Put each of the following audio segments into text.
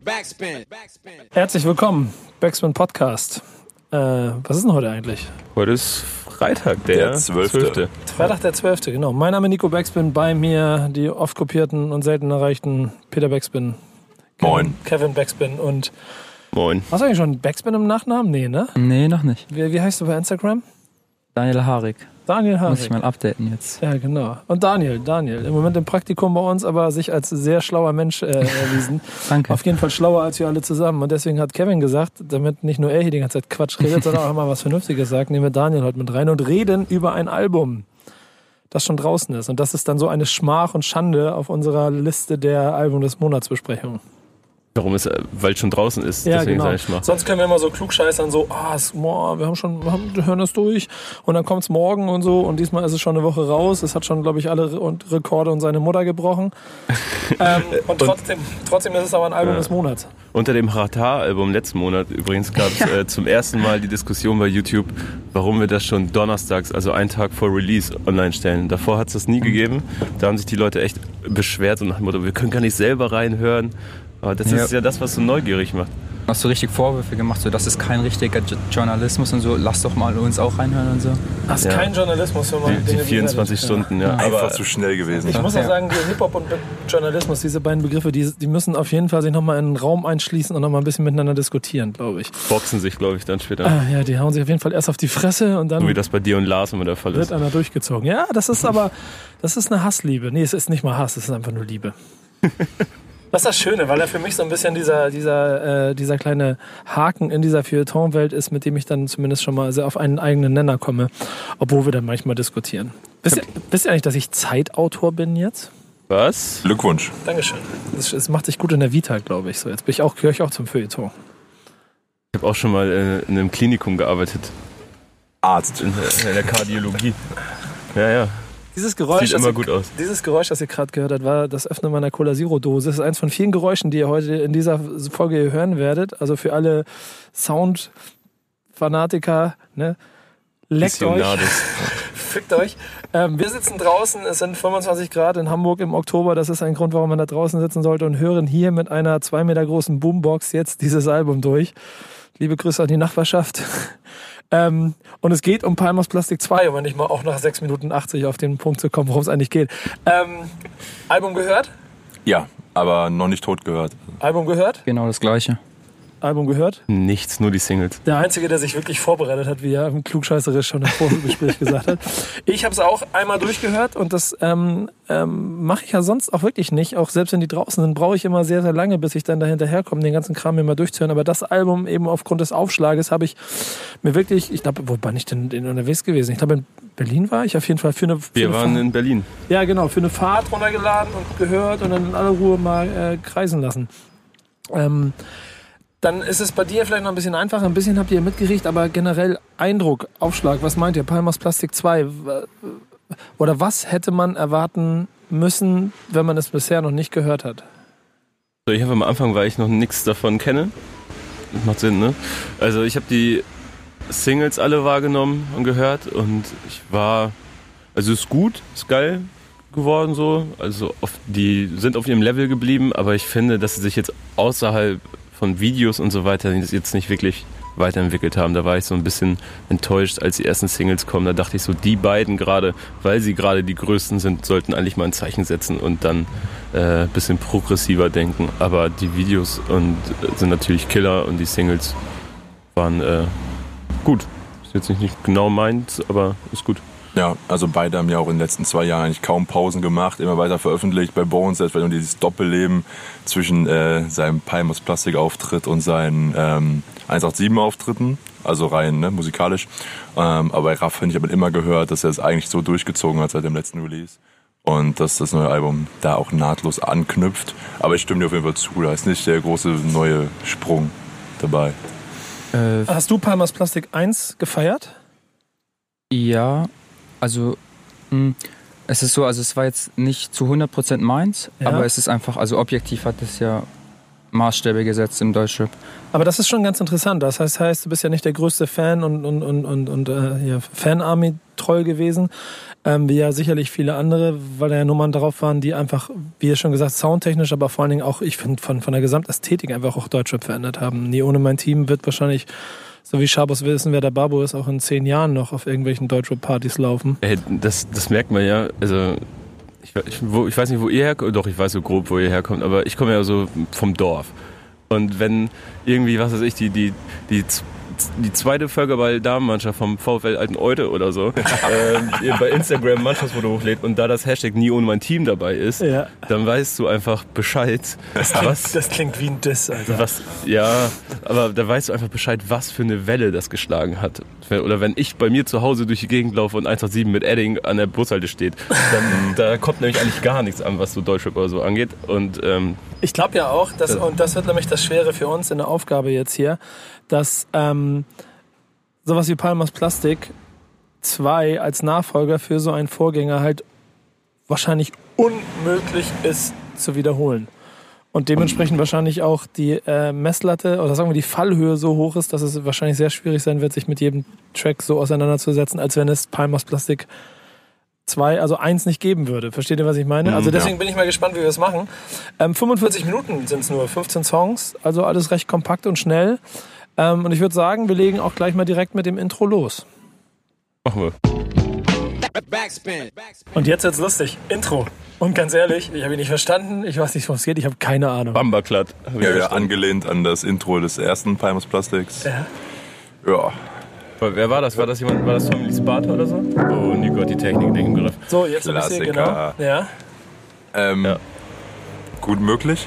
Backspin. Herzlich willkommen, Backspin Podcast. Äh, was ist denn heute eigentlich? Heute ist Freitag, der, Der 12.. Freitag der 12. Genau. Mein Name ist Nico Backspin, bei mir die oft kopierten und selten erreichten Peter Backspin. Kevin, Moin. Kevin Backspin und Moin. hast du eigentlich schon Backspin im Nachnamen? Nee, ne? Nee, noch nicht. Wie, wie heißt du bei Instagram? Daniel Harig. Daniel Muss ich mal updaten jetzt. Ja, genau. Und Daniel, Daniel. Im Moment im Praktikum bei uns, aber sich als sehr schlauer Mensch äh, erwiesen. Danke. Auf jeden Fall schlauer als wir alle zusammen. Und deswegen hat Kevin gesagt, damit nicht nur er hier die ganze Zeit Quatsch redet, sondern auch immer was Vernünftiges sagt, nehmen wir Daniel heute mit rein und reden über ein Album, das schon draußen ist. Und das ist dann so eine Schmach und Schande auf unserer Liste der Album des Monats Besprechung. Warum ist, weil es schon draußen ist, Ja, deswegen genau. sag ich mal. Sonst können wir immer so klugscheißern, so, ah, es, boah, wir haben schon, wir haben, wir hören das durch und dann kommt's morgen und so und diesmal ist es schon eine Woche raus. Es hat schon, glaube ich, alle Re und Rekorde und seine Mutter gebrochen. ähm, und trotzdem, trotzdem ist es aber ein Album Ja. des Monats. Unter dem Haratar-Album letzten Monat übrigens gab es äh, zum ersten Mal die Diskussion bei YouTube, warum wir das schon donnerstags, also einen Tag vor Release, online stellen. Davor hat es das nie gegeben. Da haben sich die Leute echt beschwert und nach dem Motto, wir können gar nicht selber reinhören. Aber das Ja. ist ja das, was so neugierig macht. Hast du richtig Vorwürfe gemacht, so das ist kein richtiger J Journalismus und so, lass doch mal uns auch reinhören und so. Das ist Ja. kein Journalismus, wenn man Die, die Dinge 24 bewertet. Stunden, ja. Einfach Aber zu schnell gewesen. Ich muss auch Ja. sagen, die Hip-Hop und Journalismus, diese beiden Begriffe, die, die müssen auf jeden Fall sich nochmal in einen Raum einschließen und nochmal ein bisschen miteinander diskutieren, glaube ich. boxen sich, glaube ich, dann später. Ah, ja, die hauen sich auf jeden Fall erst auf die Fresse und dann So wie das bei dir und Lars immer der Fall wird ist. einer durchgezogen. Ja, das ist aber, das ist eine Hassliebe. Nee, es ist nicht mal Hass, es ist einfach nur Liebe. Das ist das Schöne, weil er für mich so ein bisschen dieser, dieser, äh, dieser kleine Haken in dieser Feuilleton-Welt ist, mit dem ich dann zumindest schon mal sehr auf einen eigenen Nenner komme, obwohl wir dann manchmal diskutieren. Wisst ihr, wisst ihr eigentlich, dass ich Zeitautor bin jetzt? Was? Glückwunsch. Dankeschön. Das, das macht sich gut in der Vita, glaube ich. So, jetzt bin ich auch, gehöre ich auch zum Feuilleton. Ich habe auch schon mal äh, in einem Klinikum gearbeitet, Arzt. in, der- in der Kardiologie. Ja, ja. Dieses Geräusch, Sieht das immer ihr, gut aus. Dieses Geräusch, das ihr gerade gehört habt, war das Öffnen meiner Cola Zero Dose. Das ist eins von vielen Geräuschen, die ihr heute in dieser Folge hören werdet. Also für alle Sound-Fanatiker, ne? Leckt euch, fickt euch. Ähm, wir sitzen draußen, es sind 25 Grad in Hamburg im Oktober. Das ist ein Grund, warum man da draußen sitzen sollte und hören hier mit einer zwei Meter großen Boombox jetzt dieses Album durch. Liebe Grüße an die Nachbarschaft. Ähm, und es geht um Palmos Plastik 2, um nicht mal auch nach 6 Minuten 80 auf den Punkt zu kommen, worum es eigentlich geht. Ähm, Album gehört? Ja, aber noch nicht tot gehört. Album gehört? Genau das gleiche. Album gehört? Nichts, nur die Singles. Der Einzige, der sich wirklich vorbereitet hat, wie er im Klugscheißerisch schon im Vorgespräch gesagt hat. Ich habe es auch einmal durchgehört und das ähm, ähm, mache ich ja sonst auch wirklich nicht. Auch selbst wenn die draußen sind, brauche ich immer sehr, sehr lange, bis ich dann dahinter komme, den ganzen Kram mal durchzuhören. Aber das Album eben aufgrund des Aufschlages habe ich mir wirklich, ich glaube, wo bin ich denn, denn unterwegs gewesen? Ich glaube, in Berlin war ich auf jeden Fall für eine, für Wir eine waren Fahrt- in Berlin. ja, genau, für eine Fahrt runtergeladen und gehört und dann in aller Ruhe mal äh, kreisen lassen. Ähm, dann ist es bei dir vielleicht noch ein bisschen einfacher. Ein bisschen habt ihr mitgerichtet, aber generell Eindruck, Aufschlag, was meint ihr? Palmas Plastik 2. w- Oder was hätte man erwarten müssen, wenn man es bisher noch nicht gehört hat? Ich habe am Anfang, weil ich noch nichts davon kenne. Das macht Sinn, ne? Also ich habe die Singles alle wahrgenommen und gehört und ich war, also ist gut, ist geil geworden so. Also auf, die sind auf ihrem Level geblieben, aber ich finde, dass sie sich jetzt außerhalb von Videos und so weiter jetzt nicht wirklich weiterentwickelt haben. Da war ich so ein bisschen enttäuscht, als die ersten Singles kommen. Da dachte ich so, die beiden gerade, weil sie gerade die größten sind, sollten eigentlich mal ein Zeichen setzen und dann äh, bisschen progressiver denken. Aber die Videos und, äh, sind natürlich Killer und die Singles waren äh, gut. Ist jetzt nicht, nicht genau meins, aber ist gut. Ja, also beide haben ja auch in den letzten zwei Jahren eigentlich kaum Pausen gemacht, immer weiter veröffentlicht. Bei Bones etwa nur dieses Doppelleben zwischen äh, seinem Palmos Plastik Auftritt und seinen ähm, 187 Auftritten, also rein ne, musikalisch. Ähm, aber bei Raff finde ich, habe immer gehört, dass er es eigentlich so durchgezogen hat seit dem letzten Release. Und dass das neue Album da auch nahtlos anknüpft. Aber ich stimme dir auf jeden Fall zu, da ist nicht der große neue Sprung dabei. Äh, Hast du Palmas Plastik 1 gefeiert? ja, also mh, es ist so, also es war jetzt nicht zu 100% meins, Ja. aber es ist einfach, also objektiv hat es ja Maßstäbe gesetzt im Deutschrap. Aber das ist schon ganz interessant. Das heißt, heißt du bist ja nicht der größte Fan und, und, und, und, und äh, ja, Fan-Army treu gewesen, ähm, wie ja sicherlich viele andere, weil da ja Nummern drauf waren, die einfach, wie ihr schon gesagt, soundtechnisch, aber vor allen Dingen auch, ich finde, von, von der Gesamtästhetik einfach auch Deutschrap verändert haben. Nie ohne mein Team wird wahrscheinlich, so wie Schabos wissen, wer der Babo ist, auch in zehn Jahren noch auf irgendwelchen Deutschrap-Partys laufen. Ey, das, das merkt man ja. Also ich, ich, wo, ich weiß nicht, wo ihr herkommt. Doch, ich weiß so grob, wo ihr herkommt. Aber ich komme ja so vom Dorf. Und wenn irgendwie, was weiß ich, die, die, die, die zweite Völkerball-Damenmannschaft vom VfL Alten Eude oder so äh, bei Instagram Mannschaftsfoto hochlädt und da das Hashtag nie ohne mein Team dabei ist, Ja. dann weißt du einfach Bescheid. Das klingt, das klingt wie ein Diss, Alter. Was, ja, aber da weißt du einfach Bescheid, was für eine Welle das geschlagen hat. Oder wenn ich bei mir zu Hause durch die Gegend laufe und 187 mit Edding an der Bushalte steht, dann da kommt nämlich eigentlich gar nichts an, was so Deutschrap oder so angeht. Und ähm, Ich glaube ja auch, dass, und das wird nämlich das Schwere für uns in der Aufgabe jetzt hier, dass ähm, sowas wie Palmas Plastik 2 als Nachfolger für so einen Vorgänger halt wahrscheinlich unmöglich ist zu wiederholen. Und dementsprechend wahrscheinlich auch die äh, Messlatte oder sagen wir die Fallhöhe so hoch ist, dass es wahrscheinlich sehr schwierig sein wird, sich mit jedem Track so auseinanderzusetzen, als wenn es Palmas Plastik 2, also 1 nicht geben würde. Versteht ihr, was ich meine? Also deswegen bin ich mal gespannt, wie wir es machen. Ähm, 45 Minuten sind es nur, 15 Songs, also alles recht kompakt und schnell. Ähm, und ich würde sagen, wir legen auch gleich mal direkt mit dem Intro los. machen wir. Und jetzt wird's lustig. Intro. Und ganz ehrlich, ich habe ihn nicht verstanden. Ich weiß nicht, worum es geht. Ich habe keine Ahnung. Bambaklatt. Ja, verstanden. angelehnt an das Intro des ersten Palmas Plastics. Ja. Ja. Wer war das? War das jemand? War das Tommy Sparta oder so? Oh, Nico hat die Technik nicht im Griff. So, jetzt ein bisschen, genau. Klassiker. Ja. Ähm, Ja. Gut möglich.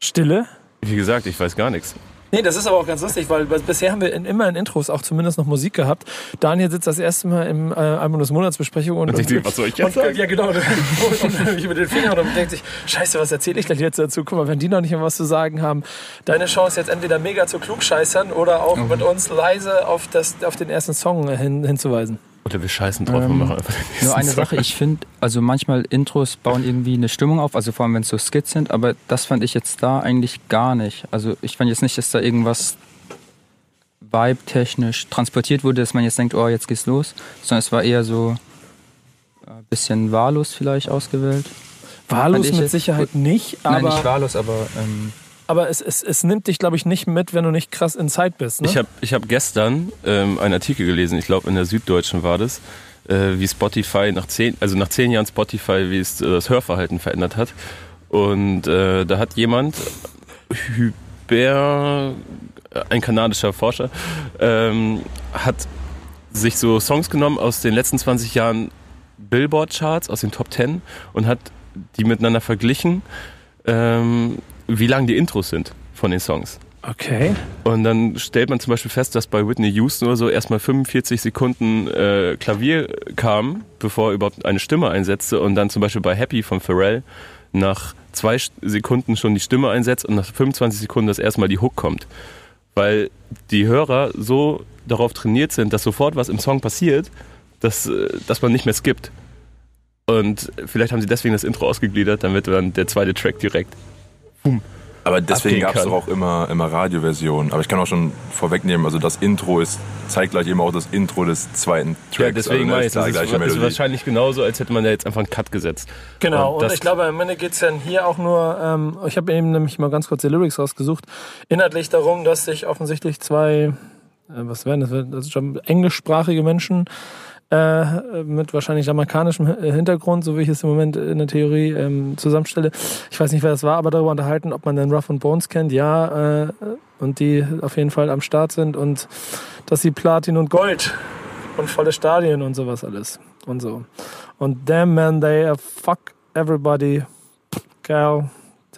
Stille. Wie gesagt, ich weiß gar nichts. Nee, das ist aber auch ganz lustig, weil bisher haben wir in, immer in Intros auch zumindest noch Musik gehabt. Daniel sitzt das erste Mal im äh, Album des Monatsbesprechung und, Und ich denke, was soll ich jetzt und, sagen? Ja, genau. Und, und ich über den Finger und denkt sich, scheiße, was erzähle ich denn jetzt dazu? Guck mal, wenn die noch nicht mal was zu sagen haben, deine Chance jetzt entweder mega zu klugscheißern oder auch mit uns leise auf, das, auf den ersten Song hin, hinzuweisen. Oder wir scheißen drauf und Ähm, machen einfach Nur eine Song. Sache, ich finde, also manchmal Intros bauen irgendwie eine Stimmung auf, also vor allem wenn es so Skits sind, aber das fand ich jetzt da eigentlich gar nicht. Also ich fand jetzt nicht, dass da irgendwas vibe-technisch transportiert wurde, dass man jetzt denkt, oh, jetzt geht's los, sondern es war eher so ein bisschen wahllos vielleicht ausgewählt. Wahllos mit jetzt- Sicherheit nicht, aber, Nein, nicht wahllos, aber ähm, aber es, es, es nimmt dich, glaube ich, nicht mit, wenn du nicht krass in Zeit bist. Ne? Ich habe ich hab gestern ähm, einen Artikel gelesen, ich glaube in der Süddeutschen war das, äh, wie Spotify nach zehn, also nach zehn Jahren Spotify, wie es äh, das Hörverhalten verändert hat. Und äh, da hat jemand, Hubert, äh, ein kanadischer Forscher, ähm, hat sich so Songs genommen aus den letzten 20 Jahren Billboard-Charts, aus den Top 10 und hat die miteinander verglichen, ähm, wie lang die Intros sind von den Songs. okay. Und dann stellt man zum Beispiel fest, dass bei Whitney Houston oder so erstmal 45 Sekunden äh, Klavier kam, bevor er überhaupt eine Stimme einsetzte. Und dann zum Beispiel bei Happy von Pharrell nach zwei Sekunden schon die Stimme einsetzt und nach 25 Sekunden das erstmal die Hook kommt. Weil die Hörer so darauf trainiert sind, dass sofort was im Song passiert, dass, äh, dass man nicht mehr skippt. Und vielleicht haben sie deswegen das Intro ausgegliedert, damit dann der zweite Track direkt Aber deswegen gab es doch auch immer, immer Radioversionen. Aber ich kann auch schon vorwegnehmen, also das Intro ist zeitgleich eben auch das Intro des zweiten Tracks. Ja, deswegen also, meine ne, ich, das die ist, ist wahrscheinlich genauso, als hätte man da jetzt einfach einen Cut gesetzt. Genau, und, das- ich glaube, am Ende geht es ja hier auch nur, ähm, ich habe eben nämlich mal ganz kurz die Lyrics rausgesucht, inhaltlich darum, dass sich offensichtlich zwei, äh, was werden das, das ist schon englischsprachige Menschen äh, mit wahrscheinlich jamaikanischem Hi- Hintergrund, so wie ich es im Moment in der Theorie ähm, zusammenstelle. Ich weiß nicht, wer das war, aber darüber unterhalten, ob man den Rough and Bones kennt, ja, äh, und die auf jeden Fall am Start sind und dass sie Platin und Gold und volle Stadien und sowas alles und so. Und damn man, they fuck everybody. Gal,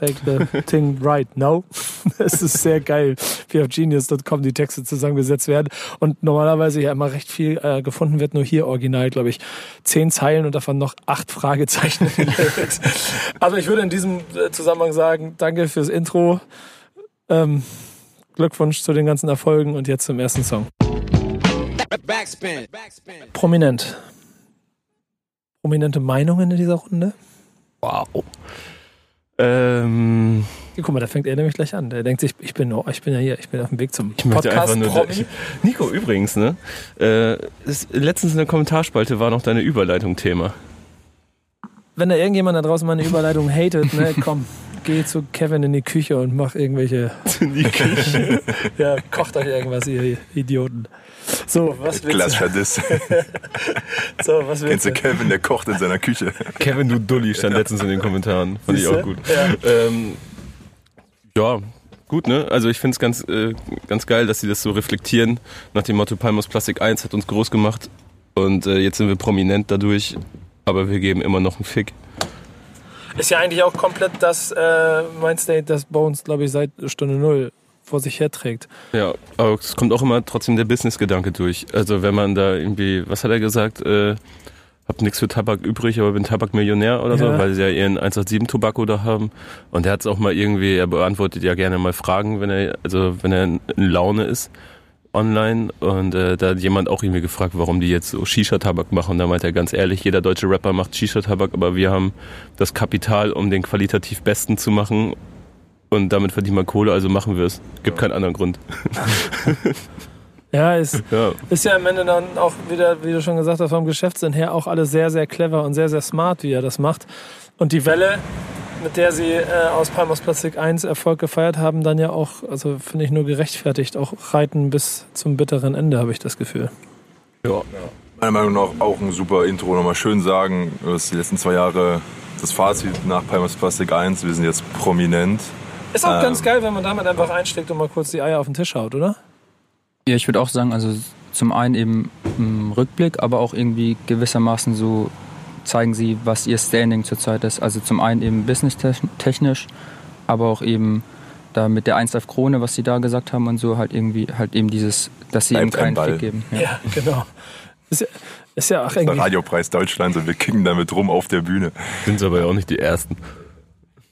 take the thing right now. Es ist sehr geil, wie auf genius.com die Texte zusammengesetzt werden und normalerweise ja immer recht viel äh, gefunden wird, nur hier original, glaube ich, zehn Zeilen und davon noch acht Fragezeichen. Also ich würde in diesem äh, Zusammenhang sagen, danke fürs Intro. Ähm, Glückwunsch zu den ganzen Erfolgen und jetzt zum ersten Song. Backspin. Prominent. Prominente Meinungen in dieser Runde? Wow. Ähm, Ja, guck mal, da fängt er nämlich gleich an. Der denkt sich, ich bin, oh, ich bin ja hier, ich bin auf dem Weg zum Ich Podcast. einfach nur. Promi. Nico, übrigens, ne? Äh, ist, letztens in der Kommentarspalte war noch deine Überleitung Thema. Wenn da irgendjemand da draußen meine Überleitung hatet, ne, komm, geh zu Kevin in die Küche und mach irgendwelche, Die Küche. ja, kocht euch irgendwas, ihr Idioten. So, was willst Klassischer Diss. du? So, was willst Kennst du? Kevin, der kocht in seiner Küche. Kevin, du Dulli, stand letztens in den Kommentaren. Fand ich Siehste? auch gut. Ja. Ähm, ja, gut, ne? Also ich finde es ganz, äh, ganz geil, dass sie das so reflektieren. Nach dem Motto Palmos Plastik 1 hat uns groß gemacht und äh, jetzt sind wir prominent dadurch, aber wir geben immer noch einen Fick. Ist ja eigentlich auch komplett das äh, Mindstate, das Bones, glaube ich, seit Stunde Null vor sich herträgt. Ja, aber es kommt auch immer trotzdem der Business-Gedanke durch. Also wenn man da irgendwie, was hat er gesagt, äh, hab nichts für Tabak übrig, aber bin Tabakmillionär oder so, Ja. weil sie ja ihren 187 Tobacco da haben. Und er hat es auch mal irgendwie, er beantwortet ja gerne mal Fragen, wenn er, also wenn er in Laune ist online und äh, da hat jemand auch irgendwie gefragt, warum die jetzt so Shisha-Tabak machen. Und da meint er ganz ehrlich, jeder deutsche Rapper macht Shisha-Tabak, aber wir haben das Kapital, um den qualitativ Besten zu machen und damit verdient man Kohle, also machen wir es. Gibt keinen anderen Grund. Ja, ist, Ja. ist ja am Ende dann auch wieder, wie du schon gesagt hast, vom Geschäftssinn her auch alles sehr, sehr clever und sehr, sehr smart, wie er das macht. Und die Welle, mit der sie äh, aus Palmos Plastik 1 Erfolg gefeiert haben, dann ja auch, also finde ich nur gerechtfertigt, auch reiten bis zum bitteren Ende, habe ich das Gefühl. Ja. Meiner Meinung nach auch ein super Intro. Nochmal schön sagen, dass die letzten zwei Jahre das Fazit nach Palmas Plastik 1, wir sind jetzt prominent. Ist auch Ähm. ganz geil, wenn man damit einfach einsteckt und mal kurz die Eier auf den Tisch haut, oder? Ja, ich würde auch sagen, also zum einen eben im Rückblick, aber auch irgendwie gewissermaßen so zeigen sie, was ihr Standing zurzeit ist. Also zum einen eben businesstechnisch, aber auch eben da mit der 1 Krone, was sie da gesagt haben und so, halt irgendwie halt eben dieses, dass sie Bleibt eben ein keinen. Fick geben. Ja. Ja, genau. Ist ja, ist ja auch Der irgendwie. Radiopreis Deutschlands und wir kicken damit rum auf der Bühne. Sind sie aber ja auch nicht die Ersten.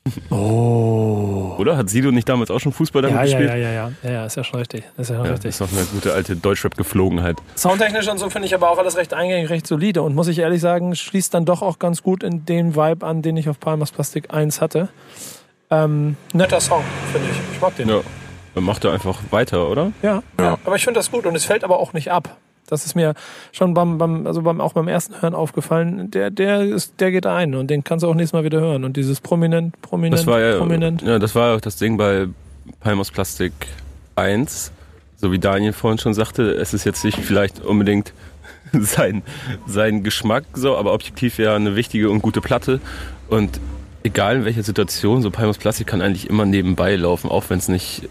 Oh. Oder? Hat Sido nicht damals auch schon Fußball damit Ja, ja, gespielt? ja, ja, ja, ja, ja, ist ja schon richtig. Ist ja schon Ja, richtig. ist doch eine gute alte Deutschrap-Geflogenheit. Soundtechnisch und so finde ich aber auch alles recht eingängig, recht solide und muss ich ehrlich sagen, schließt dann doch auch ganz gut in den Vibe an, den ich auf Palmas Plastik 1 hatte. Ähm, netter Song, finde ich. Ich mag den. Ja. Dann macht er einfach weiter, oder? Ja, ja. Ja. aber ich finde das gut und es fällt aber auch nicht ab. Das ist mir schon beim, beim, also beim, auch beim ersten Hören aufgefallen. Der, der, ist, der geht ein und den kannst du auch nächstes Mal wieder hören. Und dieses prominent, prominent, Das war ja, prominent. ja, das war ja auch das Ding bei Palmos Plastik 1. So wie Daniel vorhin schon sagte, es ist jetzt nicht vielleicht unbedingt sein, sein Geschmack, so, aber objektiv ja eine wichtige und gute Platte. Und egal in welcher Situation, so Palmos Plastik kann eigentlich immer nebenbei laufen, auch wenn es nicht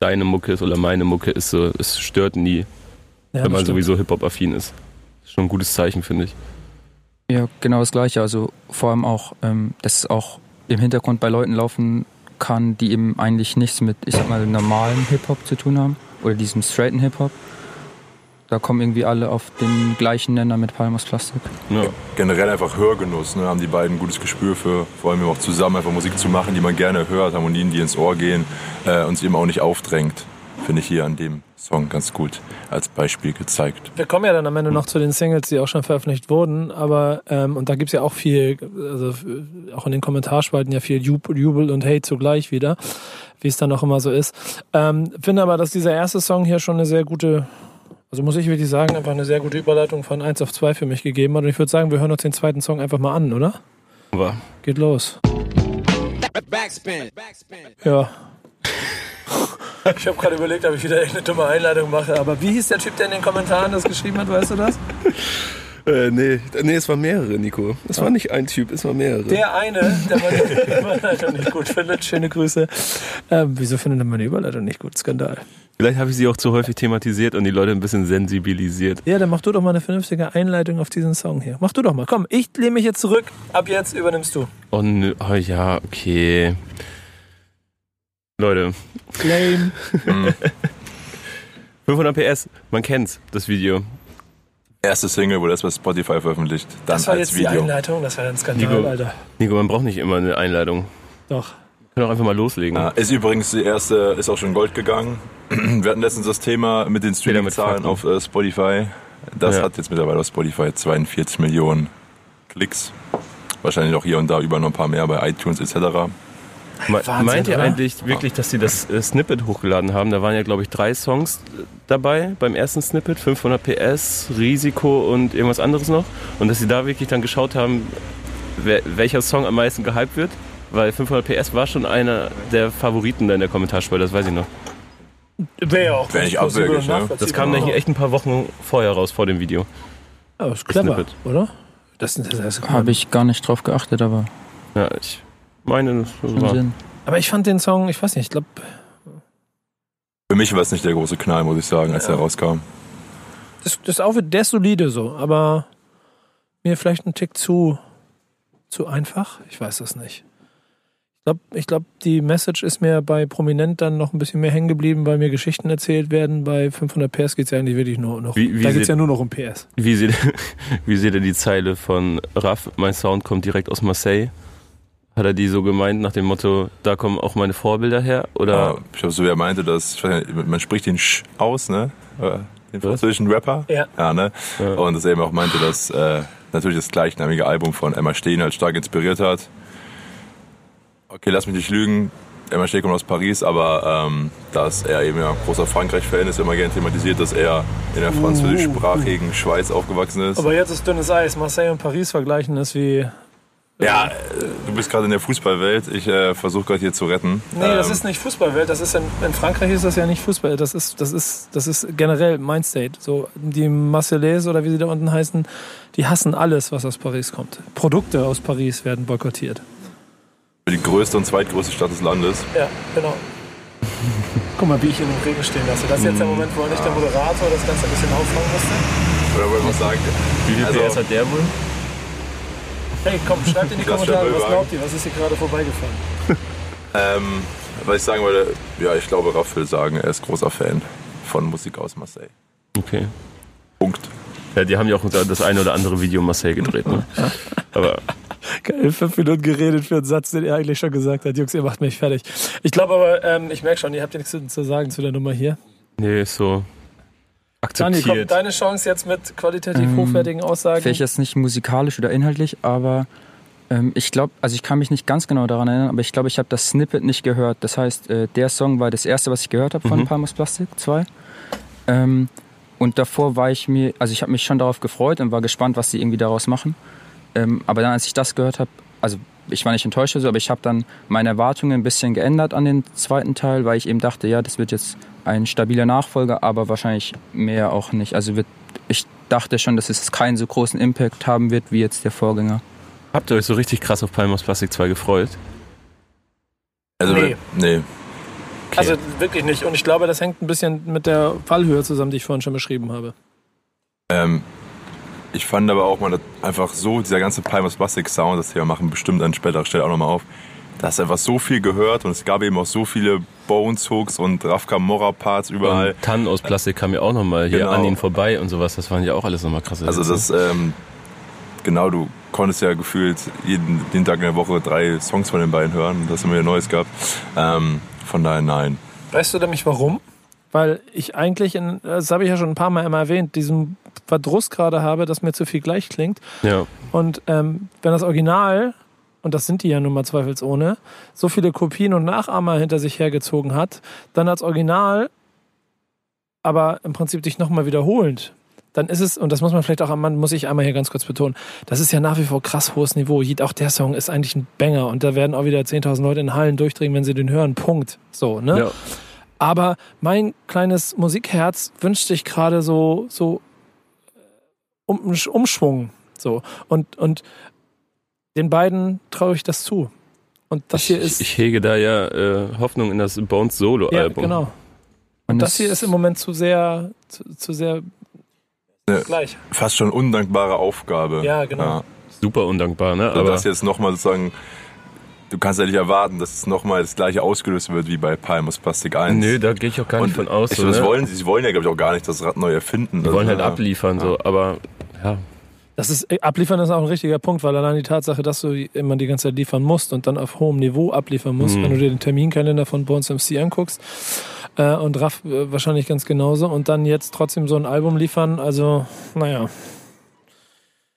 deine Mucke ist oder meine Mucke ist, so, es stört nie, Ja, wenn man stimmt. sowieso Hip-Hop-affin ist. Ist Schon ein gutes Zeichen, finde ich. Ja, genau das Gleiche. Also vor allem auch, ähm, dass es auch im Hintergrund bei Leuten laufen kann, die eben eigentlich nichts mit, ich sag mal, normalem Hip-Hop zu tun haben oder diesem straighten Hip-Hop. Da kommen irgendwie alle auf den gleichen Nenner mit Palmos Plastik. Ja. Generell einfach Hörgenuss, ne? haben die beiden ein gutes Gespür für, vor allem auch zusammen einfach Musik zu machen, die man gerne hört, Harmonien, die ins Ohr gehen äh, und sich eben auch nicht aufdrängt. Finde ich hier an dem Song ganz gut als Beispiel gezeigt. Wir kommen ja dann am Ende noch zu den Singles, die auch schon veröffentlicht wurden, aber ähm, und da gibt's ja auch viel, also äh, auch in den Kommentarspalten ja viel Jub- Jubel und Hate zugleich wieder, wie es dann auch immer so ist. Ähm, finde aber, dass dieser erste Song hier schon eine sehr gute, also muss ich wirklich sagen, einfach eine sehr gute Überleitung von 1 auf 2 für mich gegeben hat. Und ich würde sagen, wir hören uns den zweiten Song einfach mal an, oder? Aber Geht los. Backspin. Backspin. Ja. Ich habe gerade überlegt, ob ich wieder eine dumme Einleitung mache, aber wie hieß der Typ, der in den Kommentaren das geschrieben hat, weißt du das? Äh, nee, nee, es waren mehrere, Nico. Es war nicht ein Typ, es waren mehrere. Der eine, der meine Überleitung nicht gut findet, schöne Grüße. Ähm, wieso findet er meine Überleitung nicht gut? Skandal. Vielleicht habe ich sie auch zu häufig thematisiert und die Leute ein bisschen sensibilisiert. Ja, dann mach du doch mal eine vernünftige Einleitung auf diesen Song hier. Mach du doch mal. Komm, ich lehne mich jetzt zurück. Ab jetzt übernimmst du. Oh, nö, oh ja, okay. Leute, Lame. 500 PS, man kennt's, das Video. Erste Single wurde erst bei Spotify veröffentlicht, dann Das war als jetzt die Video. Einleitung. Das war ein Skandal, Nico. Alter. Nico, man braucht nicht immer eine Einleitung. Doch. Wir können auch einfach mal loslegen. Ja, ist übrigens die erste, ist auch schon Gold gegangen. Wir hatten letztens das Thema mit den Streaming-Zahlen auf äh, Spotify. Das Ja. hat jetzt mittlerweile auf Spotify 42 Millionen Klicks. Wahrscheinlich auch hier und da über noch ein paar mehr bei iTunes etc. Wahnsinn, Meint ihr oder? eigentlich wirklich, dass sie das äh, Snippet hochgeladen haben? Da waren ja, glaube ich, drei Songs dabei beim ersten Snippet. 500 PS, Risiko und irgendwas anderes noch. Und dass sie da wirklich dann geschaut haben, wer, welcher Song am meisten gehypt wird. Weil 500 PS war schon einer der Favoriten da in der Kommentarspalte, das weiß ich noch. Wäre ja auch Wär nicht abwegig, ne? Das kam nämlich echt ein paar Wochen vorher raus, vor dem Video. Ja, ist clever, Snippet. oder? Das, das, das Habe ich gar nicht drauf geachtet, aber Ja, ich meine, das war. Sinn. Aber ich fand den Song, ich weiß nicht, ich glaube, Für mich war es nicht der große Knall, muss ich sagen, als er rauskam. das, das auch, der ist solide so, aber mir vielleicht ein Tick zu, zu einfach. Ich weiß das nicht. Ich glaube, ich glaub, die Message ist mir bei Prominent dann noch ein bisschen mehr hängen geblieben, weil mir Geschichten erzählt werden. Bei 500 PS geht es ja eigentlich wirklich nur noch. Wie- wie da geht es ja nur noch um PS. Wie seht, wie seht ihr die Zeile von Raff? Mein Sound kommt direkt aus Marseille. Hat er die so gemeint nach dem Motto, da kommen auch meine Vorbilder her? Oder Ja, ich glaube, so wie er meinte, dass ich weiß nicht, man spricht den Sch aus, ne? Äh, Den französischen Rapper. Ja. Ja, ne? Ja. Und dass er eben auch meinte, dass äh, natürlich das gleichnamige Album von Emma Steen halt stark inspiriert hat. Okay, lass mich nicht lügen. Emma Steen kommt aus Paris, aber ähm, dass er eben ja großer Frankreich-Fan ist, immer gerne thematisiert, dass er in der französischsprachigen Schweiz aufgewachsen ist. Aber jetzt ist dünnes Eis. Marseille und Paris vergleichen ist wie. Ja, äh, du bist gerade in der Fußballwelt. Ich äh, versuche gerade hier zu retten. Nee, das Ähm, ist nicht Fußballwelt. Das ist in, in Frankreich ist das ja nicht Fußball. Das ist, das ist, das ist generell Mindstate. So die Marseillaise oder wie sie da unten heißen, die hassen alles, was aus Paris kommt. Produkte aus Paris werden boykottiert. die größte und zweitgrößte Stadt des Landes. Ja, genau. Guck mal, wie ich in dem Regen stehen lasse. Das ist jetzt der Moment, wo nicht der Moderator das Ganze ein bisschen auffangen musste. Oder wollen wir sagen? wie viel Also- PS hat der wohl? Hey, komm, schreibt in die Kommentare, was glaubt ihr? Was ist hier gerade vorbeigefahren? Ähm, was ich sagen wollte, ja, ich glaube, Raff will sagen, er ist großer Fan von Musik aus Marseille. Okay. Punkt. Ja, die haben ja auch das eine oder andere Video in Marseille gedreht. Ne? Aber Geil, fünf Minuten geredet für einen Satz, den er eigentlich schon gesagt hat. Jungs, ihr macht mich fertig. Ich glaube aber, ähm, ich merke schon, ihr habt ja nichts zu- zu sagen zu der Nummer hier. nee, ist so Dani, kommt akzeptiert. deine Chance jetzt mit qualitativ Ähm, hochwertigen Aussagen? Vielleicht jetzt nicht musikalisch oder inhaltlich, aber ähm, ich glaube, also ich kann mich nicht ganz genau daran erinnern, aber ich glaube, ich habe das Snippet nicht gehört. Das heißt, äh, der Song war das erste, was ich gehört habe von Mhm. Palmus Plastik 2. Ähm, und davor war ich mir, also ich habe mich schon darauf gefreut und war gespannt, was sie irgendwie daraus machen. Ähm, aber dann, als ich das gehört habe, also ich war nicht enttäuscht oder so, aber ich habe dann meine Erwartungen ein bisschen geändert an den zweiten Teil, weil ich eben dachte, ja, das wird jetzt ein stabiler Nachfolger, aber wahrscheinlich mehr auch nicht. Also wird, ich dachte schon, dass es keinen so großen Impact haben wird wie jetzt der Vorgänger. Habt ihr euch so richtig krass auf Palm aus Plastik 2 gefreut? Also, Nee. nee. Okay. Also wirklich nicht. Und ich glaube, das hängt ein bisschen mit der Fallhöhe zusammen, die ich vorhin schon beschrieben habe. Ähm, ich fand aber auch mal einfach so, dieser ganze Palmas Plastic Sound, das wir machen bestimmt an späterer Stelle auch nochmal auf, da hast du einfach so viel gehört und es gab eben auch so viele Bones Hooks und Raf Camorra Parts überall. Und Tannen aus Plastik kam ja auch nochmal hier Genau. an ihn vorbei und sowas. Das waren ja auch alles nochmal krasse Also das, ähm, genau, du konntest ja gefühlt jeden, jeden Tag in der Woche drei Songs von den beiden hören, dass immer wieder Neues gab. Ähm, von daher nein. Weißt du nämlich warum? Weil ich eigentlich, in, das habe ich ja schon ein paar Mal immer erwähnt, diesen Verdruss gerade habe, dass mir zu viel gleich klingt. Ja. Und ähm, wenn das Original, und das sind die ja nun mal zweifelsohne, so viele Kopien und Nachahmer hinter sich hergezogen hat, dann als Original, aber im Prinzip dich nochmal wiederholend, dann ist es, und das muss man vielleicht auch, man muss ich einmal hier ganz kurz betonen, das ist ja nach wie vor krass hohes Niveau. Auch der Song ist eigentlich ein Banger und da werden auch wieder 10.000 Leute in Hallen durchdrehen, wenn sie den hören. Punkt. So, ne? ja. Aber mein kleines Musikherz wünscht sich gerade so, so um, Umschwung. So. Und, und den beiden traue ich das zu. Und das hier ich, ist. ich hege da ja äh, Hoffnung in das Bones ja, Solo-Album. genau. Und das hier ist im Moment zu sehr, zu, zu sehr Ja. gleich. Fast schon undankbare Aufgabe. Ja, genau. Super undankbar, ne? Also Aber das jetzt nochmal sozusagen, du kannst ja nicht erwarten, dass es nochmal das gleiche ausgelöst wird wie bei Palmas Plastik 1. nö, da gehe ich auch gar nicht von aus. ich, So, das ne? wollen, sie wollen ja, glaube ich, auch gar nicht das Rad neu erfinden. Die wollen halt ja. abliefern, so. Aber ja, Das ist, äh, abliefern ist auch ein richtiger Punkt, weil allein die Tatsache, dass du immer die ganze Zeit liefern musst und dann auf hohem Niveau abliefern musst, Mhm. wenn du dir den Terminkalender von Bones MC anguckst äh, und Raff äh, wahrscheinlich ganz genauso und dann jetzt trotzdem so ein Album liefern, also naja.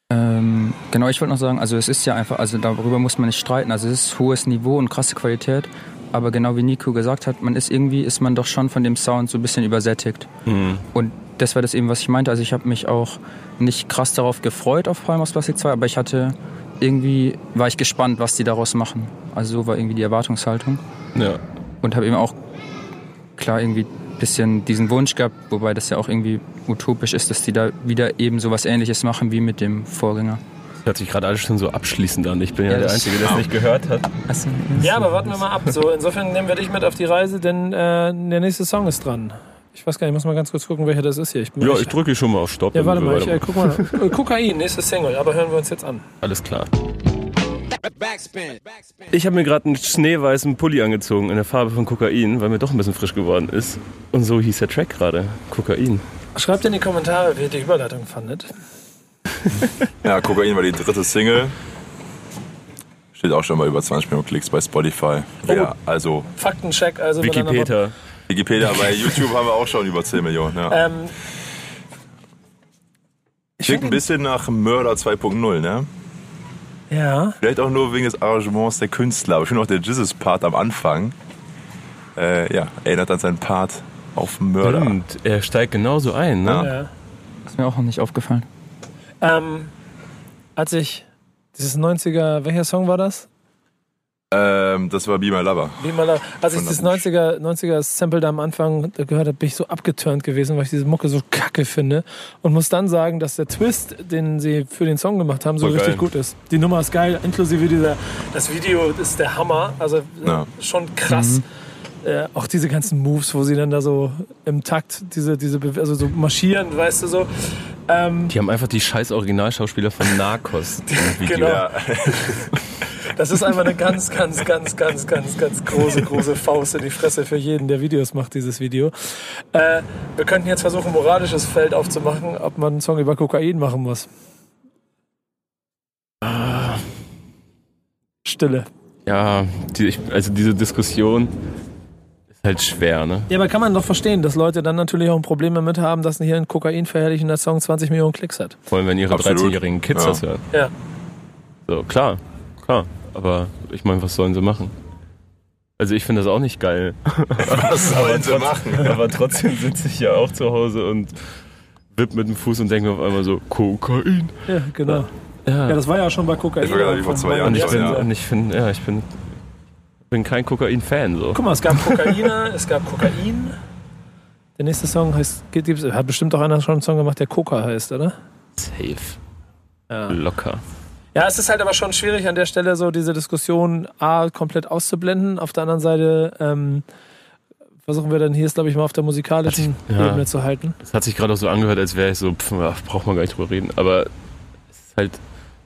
Ähm, genau, ich wollte noch sagen, also es ist ja einfach, also darüber muss man nicht streiten. Also es ist hohes Niveau und krasse Qualität. Aber genau wie Nico gesagt hat, man ist irgendwie, ist man doch schon von dem Sound so ein bisschen übersättigt. Mhm. Und das war das eben, was ich meinte. Also ich habe mich auch nicht krass darauf gefreut auf Palm aus Plastik 2, aber ich hatte irgendwie, war ich gespannt, was die daraus machen. Also so war irgendwie die Erwartungshaltung. Ja. Und habe eben auch klar irgendwie ein bisschen diesen Wunsch gehabt, wobei das ja auch irgendwie utopisch ist, dass die da wieder eben so was ähnliches machen wie mit dem Vorgänger. Hört sich gerade alles schon so abschließend an. Ich bin ja, Ja, der das- Einzige, der es nicht gehört hat. Ja, aber warten wir mal ab. So, insofern nehmen wir dich mit auf die Reise, denn äh, der nächste Song ist dran. Ich weiß gar nicht, ich muss mal ganz kurz gucken, welcher das ist hier. Ich bin Ja, ich drücke schon mal auf Stopp. Ja, warte mal, ich, äh, guck mal. Kokain, nächste Single, aber hören wir uns jetzt an. Alles klar. Backspin. Ich habe mir gerade einen schneeweißen Pulli angezogen in der Farbe von Kokain, weil mir doch ein bisschen frisch geworden ist. Und so hieß der Track gerade. Kokain. Schreibt in die Kommentare, wie ihr die Überleitung fandet. Ja, Kokain war die dritte Single. Steht auch schon mal über 20 Millionen Klicks bei Spotify. Ja, also Faktencheck, also. Wikipedia. Wikipedia, bei YouTube haben wir auch schon über 10 Millionen. Ja. Ähm, ich Klingt ein bisschen nach Mörder 2.0, ne? Ja, Vielleicht auch nur wegen des Arrangements der Künstler. Aber ich finde auch der Jizzes-Part am Anfang, äh, ja, erinnert an seinen Part auf Mörder. Stimmt, er steigt genauso ein, ne? Ja. ja. ist mir auch noch nicht aufgefallen. Ähm, als ich dieses 90er, welcher Song war das? Ähm, das war Be My Lover. Wie mal, da- als ich das der 90er, 90er Sample da am Anfang gehört habe, bin ich so abgeturnt gewesen, weil ich diese Mucke so kacke finde. Und muss dann sagen, dass der Twist, den sie für den Song gemacht haben, so Voll richtig geil. gut ist. Die Nummer ist geil, inklusive dieser, das Video ist der Hammer. Also Ja. schon krass. Äh, auch diese ganzen Moves, wo sie dann da so im Takt diese, diese also so marschieren, weißt du so. Ähm, Die haben einfach die scheiß Originalschauspieler von Narcos im Video. Genau. Das ist einfach eine ganz, ganz, ganz, ganz, ganz, ganz große, große Faust in die Fresse für jeden, der Videos macht, dieses Video. Äh, wir könnten jetzt versuchen, moralisches Feld aufzumachen, ob man einen Song über Kokain machen muss. Stille. Ja, die, also diese Diskussion ist halt schwer, ne? Ja, aber kann man doch verstehen, dass Leute dann natürlich auch ein Problem damit haben, dass hier ein Kokain verherrlichender Song 20 Millionen Klicks hat. Vor allem, wenn ihre Absolut. 13-jährigen Kids Ja. das hören. Ja. So, klar, klar. Aber ich meine, was sollen sie machen? Also ich finde das auch nicht geil. was sollen sie machen? Aber trotzdem sitze ich ja auch zu Hause und wipp mit dem Fuß und denke mir auf einmal so, Kokain. Ja, genau. Ja. Ja, das war ja schon bei Kokain. Das war ja wie vor zwei Jahren und ich bin, ja. und ich finde, ja, ich bin, bin kein Kokain-Fan. So. Guck mal, es gab Kokainer, es gab Kokain. Der nächste Song heißt, gibt's, hat bestimmt auch einer schon einen Song gemacht, der Coca heißt, oder? Safe. Ja. Locker. Ja, es ist halt aber schon schwierig an der Stelle so diese Diskussion A komplett auszublenden. Auf der anderen Seite ähm, versuchen wir dann hier es, glaube ich, mal auf der musikalischen Ja. Ebene zu halten. Das hat sich gerade auch so angehört, als wäre ich so, pff, ach, braucht man gar nicht drüber reden. Aber es ist halt,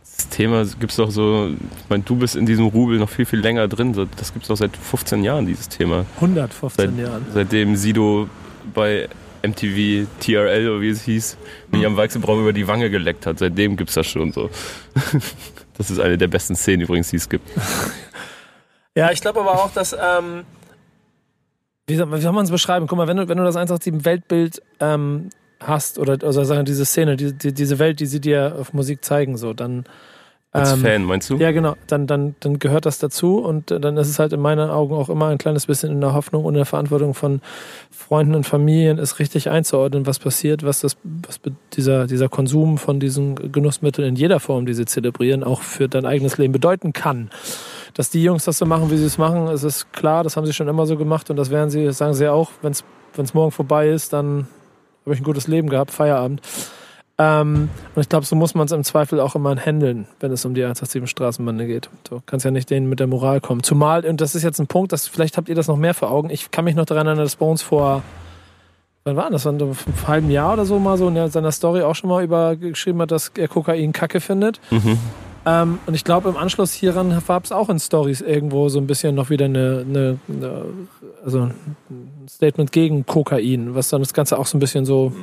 das Thema gibt es doch so, ich meine, du bist in diesem Rubel noch viel, viel länger drin. Das gibt es doch seit 15 Jahren, dieses Thema. 115 Seit, Jahren. seitdem Sido bei MTV TRL oder wie es hieß, mich am Weichselbraum über die Wange geleckt hat. Seitdem gibt es das schon so. Das ist eine der besten Szenen übrigens, die es gibt. Ja, ich glaube aber auch, dass, ähm, wie soll, wie soll man es beschreiben? Guck mal, wenn du, wenn du das 187 Weltbild ähm, hast oder also sagen diese Szene, die, die, diese Welt, die sie dir auf Musik zeigen, so, dann Als ähm, Fan, meinst du? Ja, genau. Dann, dann, dann gehört das dazu und dann ist es halt in meinen Augen auch immer ein kleines bisschen in der Hoffnung und in der Verantwortung von Freunden und Familien, ist richtig einzuordnen, was passiert, was das, was dieser, dieser Konsum von diesen Genussmitteln in jeder Form, die sie zelebrieren, auch für dein eigenes Leben bedeuten kann. Dass die Jungs das so machen, wie sie es machen, es ist klar, das haben sie schon immer so gemacht und das werden sie, das sagen sie auch, wenn es morgen vorbei ist, dann habe ich ein gutes Leben gehabt, Feierabend. Ähm, und ich glaube, so muss man es im Zweifel auch immer handeln, wenn es um die 187 Straßenbande geht. Du kannst ja nicht denen mit der Moral kommen. Zumal, und das ist jetzt ein Punkt, das, vielleicht habt ihr das noch mehr vor Augen. Ich kann mich noch daran erinnern, dass bei uns vor, wann war das? Vor einem halben Jahr oder so mal so in seiner Story auch schon mal über geschrieben hat, dass er Kokain kacke findet. Mhm. Ähm, und ich glaube, im Anschluss hieran gab es auch in Stories irgendwo so ein bisschen noch wieder eine, eine, eine also ein Statement gegen Kokain, was dann das Ganze auch so ein bisschen so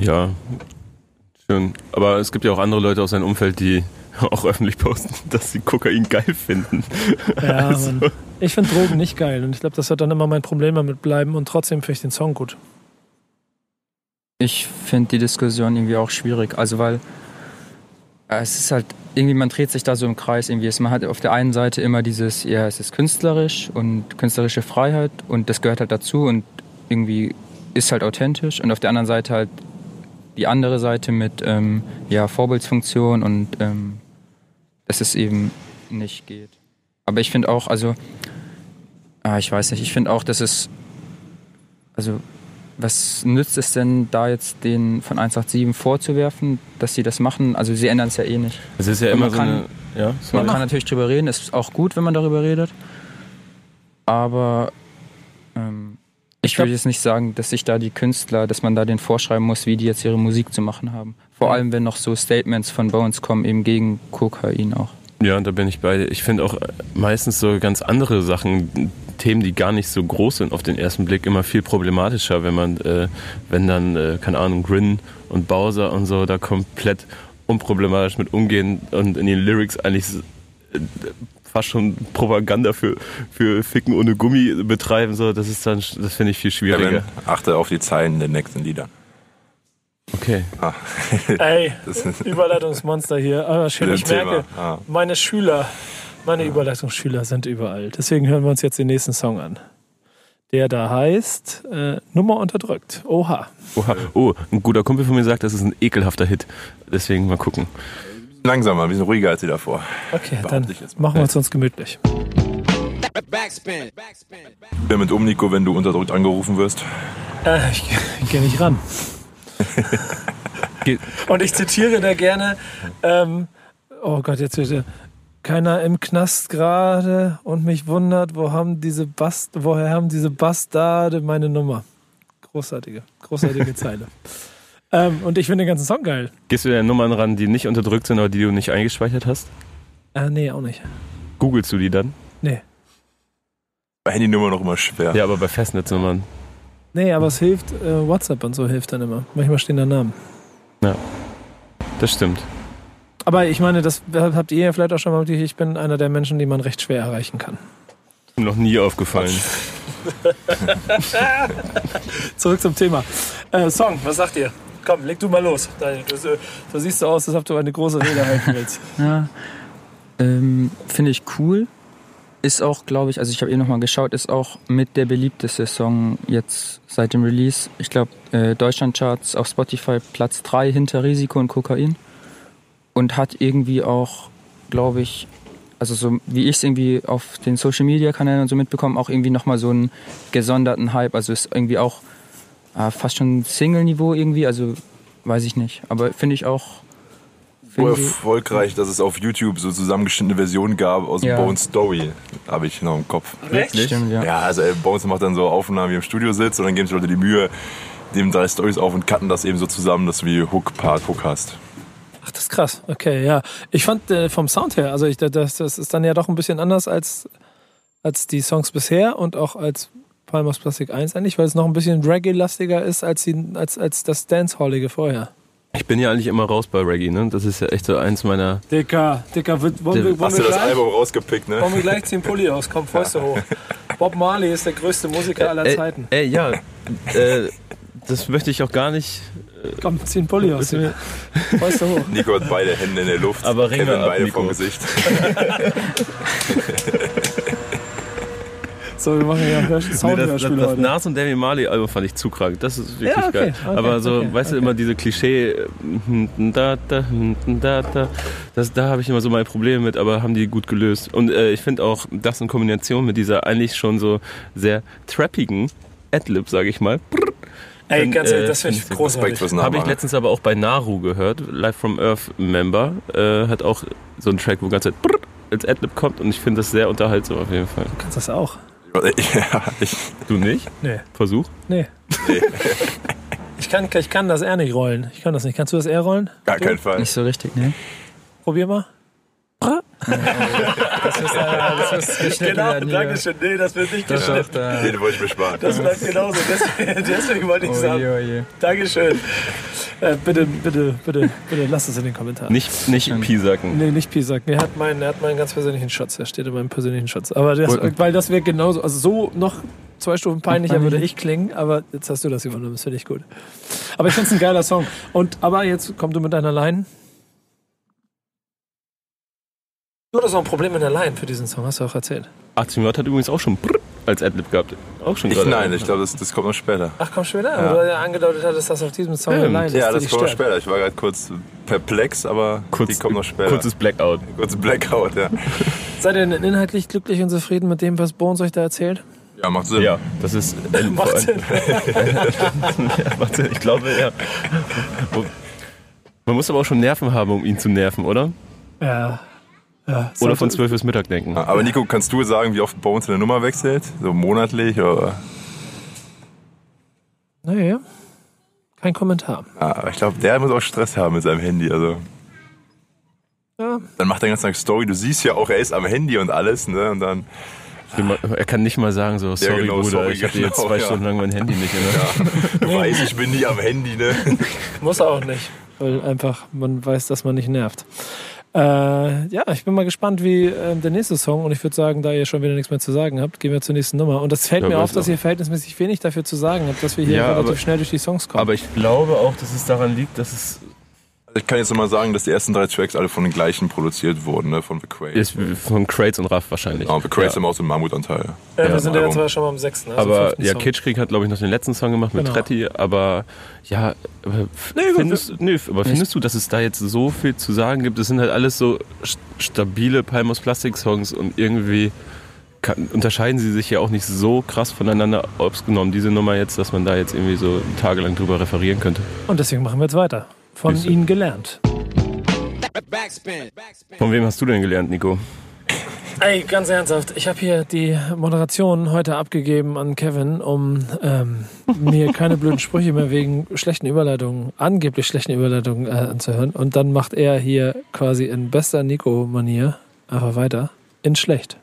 Ja, schön. Aber es gibt ja auch andere Leute aus seinem Umfeld, die auch öffentlich posten, dass sie Kokain geil finden. Ja, Also. Ich finde Drogen nicht geil und ich glaube, das wird dann immer mein Problem damit bleiben und trotzdem finde ich den Song gut. Ich finde die Diskussion irgendwie auch schwierig. Also weil Äh, Es ist halt irgendwie, man dreht sich da so im Kreis irgendwie. Es- Man hat auf der einen Seite immer dieses, ja, es ist künstlerisch und künstlerische Freiheit und das gehört halt dazu und irgendwie ist halt authentisch und auf der anderen Seite halt die andere Seite mit, ähm, ja, Vorbildsfunktion und ähm, dass es eben nicht geht. Aber ich finde auch, also, ah, ich weiß nicht, ich finde auch, dass es, also, was nützt es denn, da jetzt den von 187 vorzuwerfen, dass sie das machen? Also, sie ändern es ja eh nicht. Es ist ja immer man so kann- eine. Ja, sorry. Man kann natürlich drüber reden, ist auch gut, wenn man darüber redet. Aber ähm, ich würde jetzt nicht sagen, dass sich da die Künstler, dass man da den vorschreiben muss, wie die jetzt ihre Musik zu machen haben. Vor allem, wenn noch so Statements von Bones kommen, eben gegen Kokain auch. Ja, und da bin ich bei. Ich finde auch äh, meistens so ganz andere Sachen, Themen, die gar nicht so groß sind auf den ersten Blick, immer viel problematischer, wenn man, äh, wenn dann, äh, keine Ahnung, Grin und Bowser und so da komplett unproblematisch mit umgehen und in den Lyrics eigentlich äh, fast schon Propaganda für, für Ficken ohne Gummi betreiben, so, das ist dann, das finde ich viel schwieriger. Kevin, achte auf die Zeilen in den nächsten Liedern. Okay. Ah. Ey, Überleitungsmonster hier. Aber schön, Wieder ich merke, Ah. meine Schüler, meine Überleitungsschüler sind überall. Deswegen hören wir uns jetzt den nächsten Song an. Der da heißt äh, Nummer unterdrückt. Oha. Oha. Oh, ein guter Kumpel von mir sagt, das ist ein ekelhafter Hit. Deswegen mal gucken. Langsamer, ein bisschen ruhiger als die davor. Okay, Behaupte dann ich machen wir es uns gemütlich. Backspin. Backspin. Damit um, Nico, wenn du unterdrückt angerufen wirst. Äh, ich gehe nicht ran. Und ich zitiere da gerne, ähm, oh Gott, jetzt bitte. Keiner im Knast gerade und mich wundert, wo haben diese Bast woher haben diese Bastarde meine Nummer? Großartige, großartige Zeile. Ähm, und ich finde den ganzen Song geil. Gehst du dir Nummern ran, die nicht unterdrückt sind, aber die du nicht eingespeichert hast? Äh, nee, auch nicht. Googlest du die dann? Nee. Bei Handynummer noch immer schwer. Ja, aber bei Festnetznummern. Nee, aber es hilft, äh, WhatsApp und so hilft dann immer. Manchmal stehen da Namen. Das stimmt. Aber ich meine, das habt ihr ja vielleicht auch schon mal mitgekriegt, ich bin einer der Menschen, die man recht schwer erreichen kann. Noch nie aufgefallen. Zurück zum Thema. Äh, Song, was sagt ihr? Komm, leg du mal los. Daniel. Du, du siehst so aus, als ob du eine große Rede halten willst. Ja, ähm, finde ich cool. Ist auch, glaube ich, also ich habe eben nochmal geschaut, ist auch mit der beliebteste Song jetzt seit dem Release. Ich glaube, äh, Deutschlandcharts auf Spotify Platz 3 hinter Risiko und Kokain. Und hat irgendwie auch, glaube ich, also so wie ich es irgendwie auf den Social Media Kanälen und so mitbekommen, auch irgendwie nochmal so einen gesonderten Hype. Also ist irgendwie auch äh, fast schon Single-Niveau irgendwie, also weiß ich nicht. Aber finde ich auch. So finde- erfolgreich, dass es auf YouTube so zusammengeschnittene Versionen gab aus Ja. Bones Story. Habe ich noch im Kopf. Echt? Stimmt, ja. Ja, also ey, Bones macht dann so Aufnahmen, wie er im Studio sitzt und dann geben sich Leute die Mühe, nehmen drei Stories auf und cutten das eben so zusammen, dass du wie Hook, Part, Hook hast. Ach, das ist krass. Okay, ja. Ich fand äh, vom Sound her, also ich, das, das ist dann ja doch ein bisschen anders als, als die Songs bisher und auch als Palmos Plastic 1 eigentlich, weil es noch ein bisschen Reggae-lastiger ist als, die, als, als das Dancehallige vorher. Ich bin ja eigentlich immer raus bei Reggae, ne? Das ist ja echt so eins meiner. Dicker, Dicker, wollen, wir- wollen, Hast wir du das gleich, Album rausgepickt, ne? wollen wir gleich ziehen Pulli aus? Komm, Fäuste hoch. Bob Marley ist der größte Musiker aller Ey, Zeiten. ey, ja. äh, das möchte ich auch gar nicht. Komm, zieh einen Pulli aus. Fäuste hoch. Nico hat beide Hände in der Luft, Aber Ringe Kevin ab, beide Nico. vom Gesicht. So, wir machen ja ein Nee, das, das, das. Nas und Demi Marley Album fand ich zu krank. Das ist wirklich Ja, okay, geil. okay, Aber so, okay, weißt du, immer diese Klischee, äh, hm, da, da, hm, da, da, das, da habe ich immer so meine Probleme mit, aber haben die gut gelöst. Und äh, ich finde auch, das in Kombination mit dieser eigentlich schon so sehr trappigen Adlib, sage ich mal. Ey, Dann, ganz ehrlich, äh, das finde ich Respekt großartig. Habe ich letztens aber auch bei Naru gehört, Live from Earth Member, äh, hat auch so einen Track, wo ganz Zeit als Adlib kommt und ich finde das sehr unterhaltsam auf jeden Fall. Du kannst das auch. Ja, ich, Du nicht? Nee. Versuch. Nee. Ich kann, ich kann das R nicht rollen. Ich kann das nicht. Kannst du das R rollen? gar keinen Fall. Nicht so richtig, ne? Probier mal. Das ist, äh, das ist geschnitten werden hier. schön. Nee, das wird nicht Das ist da. Den wollte ich mir sparen. Das bleibt genauso. Deswegen, deswegen wollte ich sagen. Oje. Dankeschön. Äh, bitte, bitte, bitte, bitte lasst es in den Kommentaren. Nicht, nicht Pi-Sacken. Nee, nicht Pisak. Nee, er hat meinen, er hat meinen ganz persönlichen Schutz. Er steht in meinem persönlichen Schutz. Aber das, weil das wäre genauso, also so noch zwei Stufen peinlicher würde ich klingen, aber jetzt hast du das übernommen, das finde ich gut. Aber ich finde es ein geiler Song. Und, aber jetzt komm du mit deiner Line. Du hattest noch ein Problem in der Line für diesen Song, hast du auch erzählt. 18 Watt hat übrigens auch schon brrr als Adlib gehabt. Auch schon Ich, gerade. nein, ich glaube, das, das kommt noch später. Ach komm schon wieder, aber du ja angedeutet hattest, dass auf diesem Song Ja, eine Line ist, Ja, das kommt noch später. Ich war gerade kurz perplex, aber Kurz, die kommt noch später. Kurzes Blackout. Kurz Blackout, ja. Seid ihr denn inhaltlich glücklich und zufrieden mit dem, was Bones euch da erzählt? Ja, macht Sinn. Ja, das ist. Äh, Macht Sinn. ja, macht Sinn. Ich glaube, ja. Man muss aber auch schon Nerven haben, um ihn zu nerven, oder? Ja. Ja Oder von 12 bis Mittag denken. Aber Nico, kannst du sagen, wie oft Bones eine Nummer wechselt? So monatlich oder? Naja, kein Kommentar. Ja, aber ich glaube, der muss auch Stress haben mit seinem Handy. Also Ja, dann macht er den ganzen Tag Story. Du siehst ja auch, er ist am Handy und alles, ne? Und dann Er kann nicht mal sagen, so, sorry, genau, Bruder, sorry, ich hatte jetzt genau, zwei ja. Stunden lang mein Handy nicht. Ne? du weißt, ich bin nie am Handy, ne? muss er auch nicht, weil einfach man weiß, dass man nicht nervt. Äh, ja, ich bin mal gespannt, wie äh, der nächste Song und ich würde sagen, da ihr schon wieder nichts mehr zu sagen habt, gehen wir zur nächsten Nummer. Und das fällt Ja, mir auf, dass auch. ihr verhältnismäßig wenig dafür zu sagen habt, dass wir hier Ja, relativ aber- schnell durch die Songs kommen. Aber ich glaube auch, dass es daran liegt, dass es ich kann jetzt nochmal sagen, dass die ersten drei Tracks alle von den gleichen produziert wurden, ne? Von The Crates. von Crates und Raff wahrscheinlich. Genau, The Crates ja. haben auch so einen Mammutanteil. äh, wir ja, sind ja jetzt schon mal am sechsten. Also aber ja, Song. Kitschkrieg hat, glaube ich, noch den letzten Song gemacht mit Genau. Tretti, aber ja, aber findest, nee, aber findest du, dass es da jetzt so viel zu sagen gibt? Es sind halt alles so st- stabile Palmos Plastik Songs und irgendwie kann, unterscheiden sie sich ja auch nicht so krass voneinander, ob's genommen diese Nummer jetzt, dass man da jetzt irgendwie so tagelang drüber referieren könnte. Und deswegen machen wir jetzt weiter. Von du. ihnen gelernt. Backspin. Backspin. Von wem hast du denn gelernt, Nico? Ey, ganz ernsthaft, ich habe hier die Moderation heute abgegeben an Kevin, um ähm, mir keine blöden Sprüche mehr wegen schlechten Überleitungen, angeblich schlechten Überleitungen äh, anzuhören. Und dann macht er hier quasi in bester Nico-Manier einfach weiter in schlecht.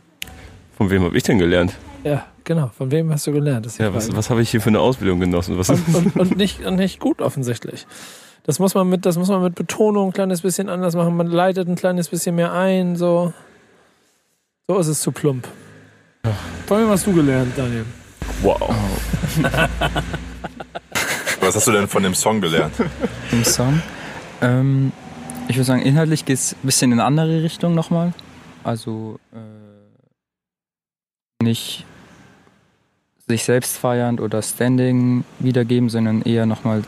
Von wem habe ich denn gelernt? Ja, genau. Von wem hast du gelernt? Ja, was, was habe ich hier für eine Ausbildung genossen? Was und, und, und, nicht, und nicht gut offensichtlich. Das muss man mit, das muss man mit Betonung ein kleines bisschen anders machen. Man leitet ein kleines bisschen mehr ein. So, so ist es zu plump. Von wem hast du gelernt, Daniel? wow. Was hast du denn von dem Song gelernt? im Song. Ähm, ich würde sagen, inhaltlich geht es ein bisschen in eine andere Richtung nochmal. Also äh, nicht sich selbst feiernd oder Standing wiedergeben, sondern eher nochmal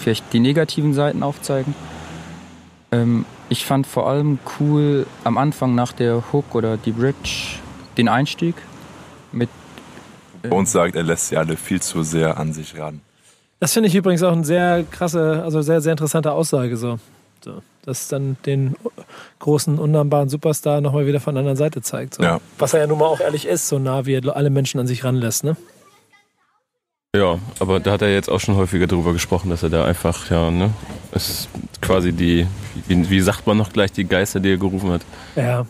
vielleicht die negativen Seiten aufzeigen. Ähm, ich fand vor allem cool am Anfang nach der Hook oder die Bridge den Einstieg mit Bones sagt, er lässt sie alle viel zu sehr an sich ran. Das finde ich übrigens auch eine sehr krasse, also sehr, sehr interessante Aussage. So. So, dass dann den großen, unnahmbaren Superstar nochmal wieder von der anderen Seite zeigt. So. Ja. Was er ja nun mal auch ehrlich ist, so nah wie er alle Menschen an sich ranlässt. Ne? Ja, aber da hat er jetzt auch schon häufiger drüber gesprochen, dass er da einfach, ja, ne, es ist quasi die, wie, wie sagt man noch gleich, die Geister, die er gerufen hat. Ja.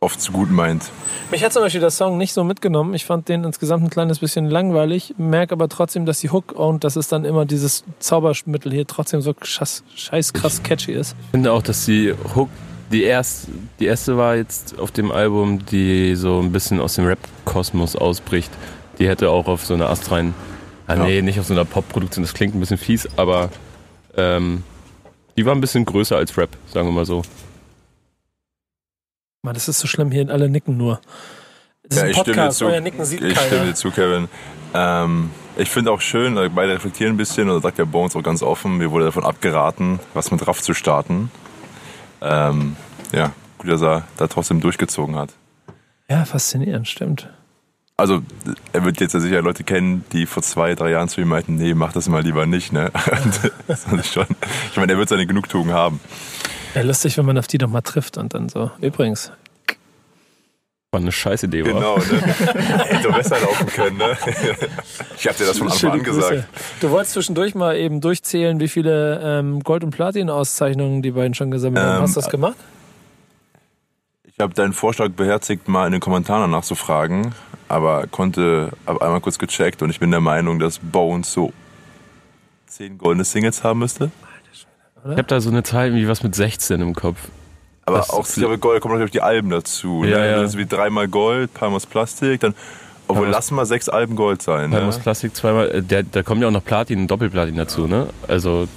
Oft zu gut meint. Mich hat zum Beispiel der Song nicht so mitgenommen. Ich fand den insgesamt ein kleines bisschen langweilig, merke aber trotzdem, dass die Hook und das ist dann immer dieses Zaubermittel hier trotzdem so scheiß, scheiß krass catchy ist. Ich finde auch, dass die Hook, die erste, die erste war jetzt auf dem Album, die so ein bisschen aus dem Rap-Kosmos ausbricht. Die hätte auch auf so einer astreinen, ah, Ja. nee, nicht auf so einer Pop-Produktion, das klingt ein bisschen fies, aber ähm, die war ein bisschen größer als Rap, sagen wir mal so. Mann, das ist so schlimm hier, alle nicken nur. Das ist Ja, ein ich stimme dir Podcast, zu. euer Nicken sieht Ich stimme keiner. dir zu, Kevin. Ähm, ich finde auch schön, also beide reflektieren ein bisschen, und da sagt der Bones auch ganz offen, mir wurde davon abgeraten, was mit Raff zu starten. Ähm, ja, gut, dass er da trotzdem durchgezogen hat. Ja, faszinierend, stimmt. Also, er wird jetzt ja sicher Leute kennen, die vor zwei, drei Jahren zu ihm meinten, nee, mach das mal lieber nicht, ne? Und schon, ich meine, er wird seine Genugtuung haben. Ja, lustig, wenn man auf die doch mal trifft und dann so. Übrigens, War eine scheiß Idee, war. Genau, ne? Hätte besser laufen können, ne? Ich hab dir das von Anfang an gesagt. Du wolltest zwischendurch mal eben durchzählen, wie viele ähm, Gold- und Platin-Auszeichnungen die beiden schon gesammelt haben. Ähm, Hast du das gemacht? Ich habe deinen Vorschlag beherzigt, mal in den Kommentaren nachzufragen, aber konnte, habe einmal kurz gecheckt und ich bin der Meinung, dass Bones so zehn goldene Singles haben müsste. Ich habe da so eine Zahl, wie was mit 16 im Kopf. Aber Das- auch ich glaube, Gold kommen natürlich die Alben dazu. Ja, ne? ja. Das ist wie dreimal Gold, paar Mal Plastik, dann, obwohl Palmas- lass mal sechs Alben Gold sein. Da Ne? Plastik zweimal, äh, der, da kommt ja auch noch Platin Doppelplatin dazu, ne? Also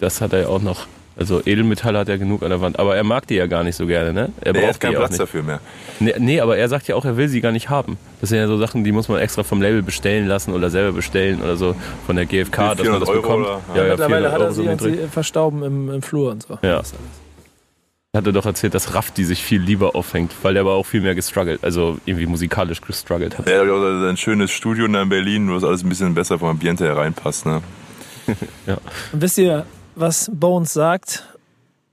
das hat er ja auch noch Also Edelmetalle hat er genug an der Wand, aber er mag die ja gar nicht so gerne, ne? Er Nee, er hat keinen Platz nicht. dafür mehr. Nee, nee, aber er sagt ja auch, er will sie gar nicht haben. Das sind ja so Sachen, die muss man extra vom Label bestellen lassen oder selber bestellen oder so von der GfK, dass man das 400 Euro bekommt. oder? Ja, ja, Mittlerweile 400 hat er so sie drin. sie verstauben im, im Flur und so. Ja. Das ist alles. Hat er doch erzählt, dass Raff die sich viel lieber aufhängt, weil der aber auch viel mehr gestruggelt, also irgendwie musikalisch gestruggelt hat. Er hat auch ein schönes Studio da in Berlin, wo es alles ein bisschen besser vom Ambiente her reinpasst. Ne? Und wisst ihr, was Bones sagt?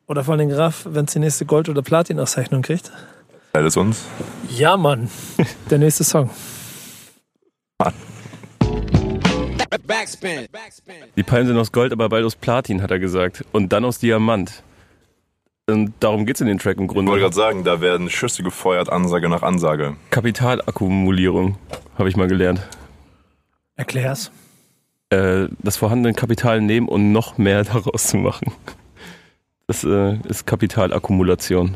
Oder vor allem Graf, wenn es die nächste Gold- oder Platin-Auszeichnung kriegt? Alles uns. Ja, Mann. Der nächste Song. Backspin. Backspin. Die Palmen sind aus Gold, aber bald aus Platin, hat er gesagt. Und dann aus Diamant. Und darum geht's in den Track im Ich wollte Grunde. gerade sagen, da werden Schüsse gefeuert, Ansage nach Ansage. Kapitalakkumulierung, habe ich mal gelernt. Erklär's. Äh, das vorhandene Kapital nehmen und noch mehr daraus zu machen. Das äh, ist Kapitalakkumulation.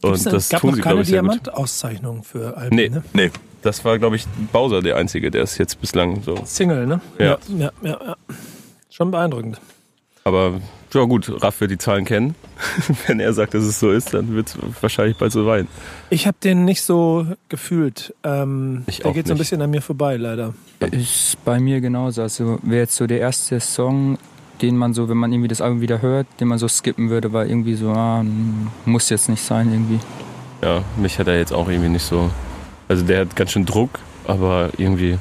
Gibt's Und denn- das gab tun noch sie, keine ich. Diamant-Auszeichnung für Alben, Nee. ne? Nee, Das war, glaube ich, Bowser der Einzige, der es jetzt bislang so. Single, ne? Ja. ja, ja, ja. Schon beeindruckend. Aber ja gut, Raff wird die Zahlen kennen. Wenn er sagt, dass es so ist, dann wird es wahrscheinlich bald so sein. Ich habe den nicht so gefühlt. Ähm, Ich der geht so ein bisschen an mir vorbei, leider. Ist bei mir genauso. Also wäre jetzt so der erste Song, den man so, wenn man irgendwie das Album wieder hört, den man so skippen würde, weil irgendwie so, ah, muss jetzt nicht sein irgendwie. Ja, mich hat er jetzt auch irgendwie nicht so. Also der hat ganz schön Druck, aber irgendwie.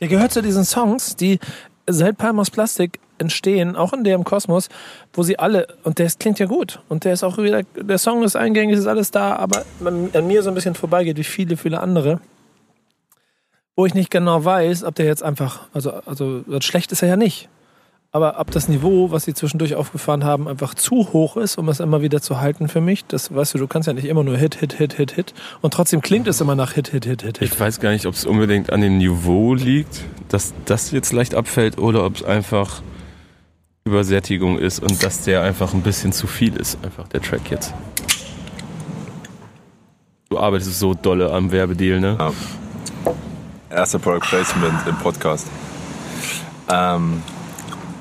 Der gehört zu diesen Songs, die seit Palm aus Plastik entstehen, auch in dem Kosmos, wo sie alle, und der klingt ja gut, und der ist auch wieder, der Song ist eingängig, ist alles da, aber an mir so ein bisschen vorbeigeht, wie viele, viele andere, wo ich nicht genau weiß, ob der jetzt einfach, also, also schlecht ist er ja nicht, aber ob das Niveau, was sie zwischendurch aufgefahren haben, einfach zu hoch ist, um es immer wieder zu halten für mich, das weißt du, du kannst ja nicht immer nur Hit, Hit, Hit, Hit, Hit, und trotzdem klingt es immer nach Hit, Hit, Hit, Hit. Ich weiß gar nicht, ob es unbedingt an dem Niveau liegt, dass das jetzt leicht abfällt oder ob es einfach Übersättigung ist und dass der einfach ein bisschen zu viel ist, einfach der Track jetzt. Du arbeitest so dolle am Werbedeal, ne? Ja. Erster Product Placement im Podcast. Ähm,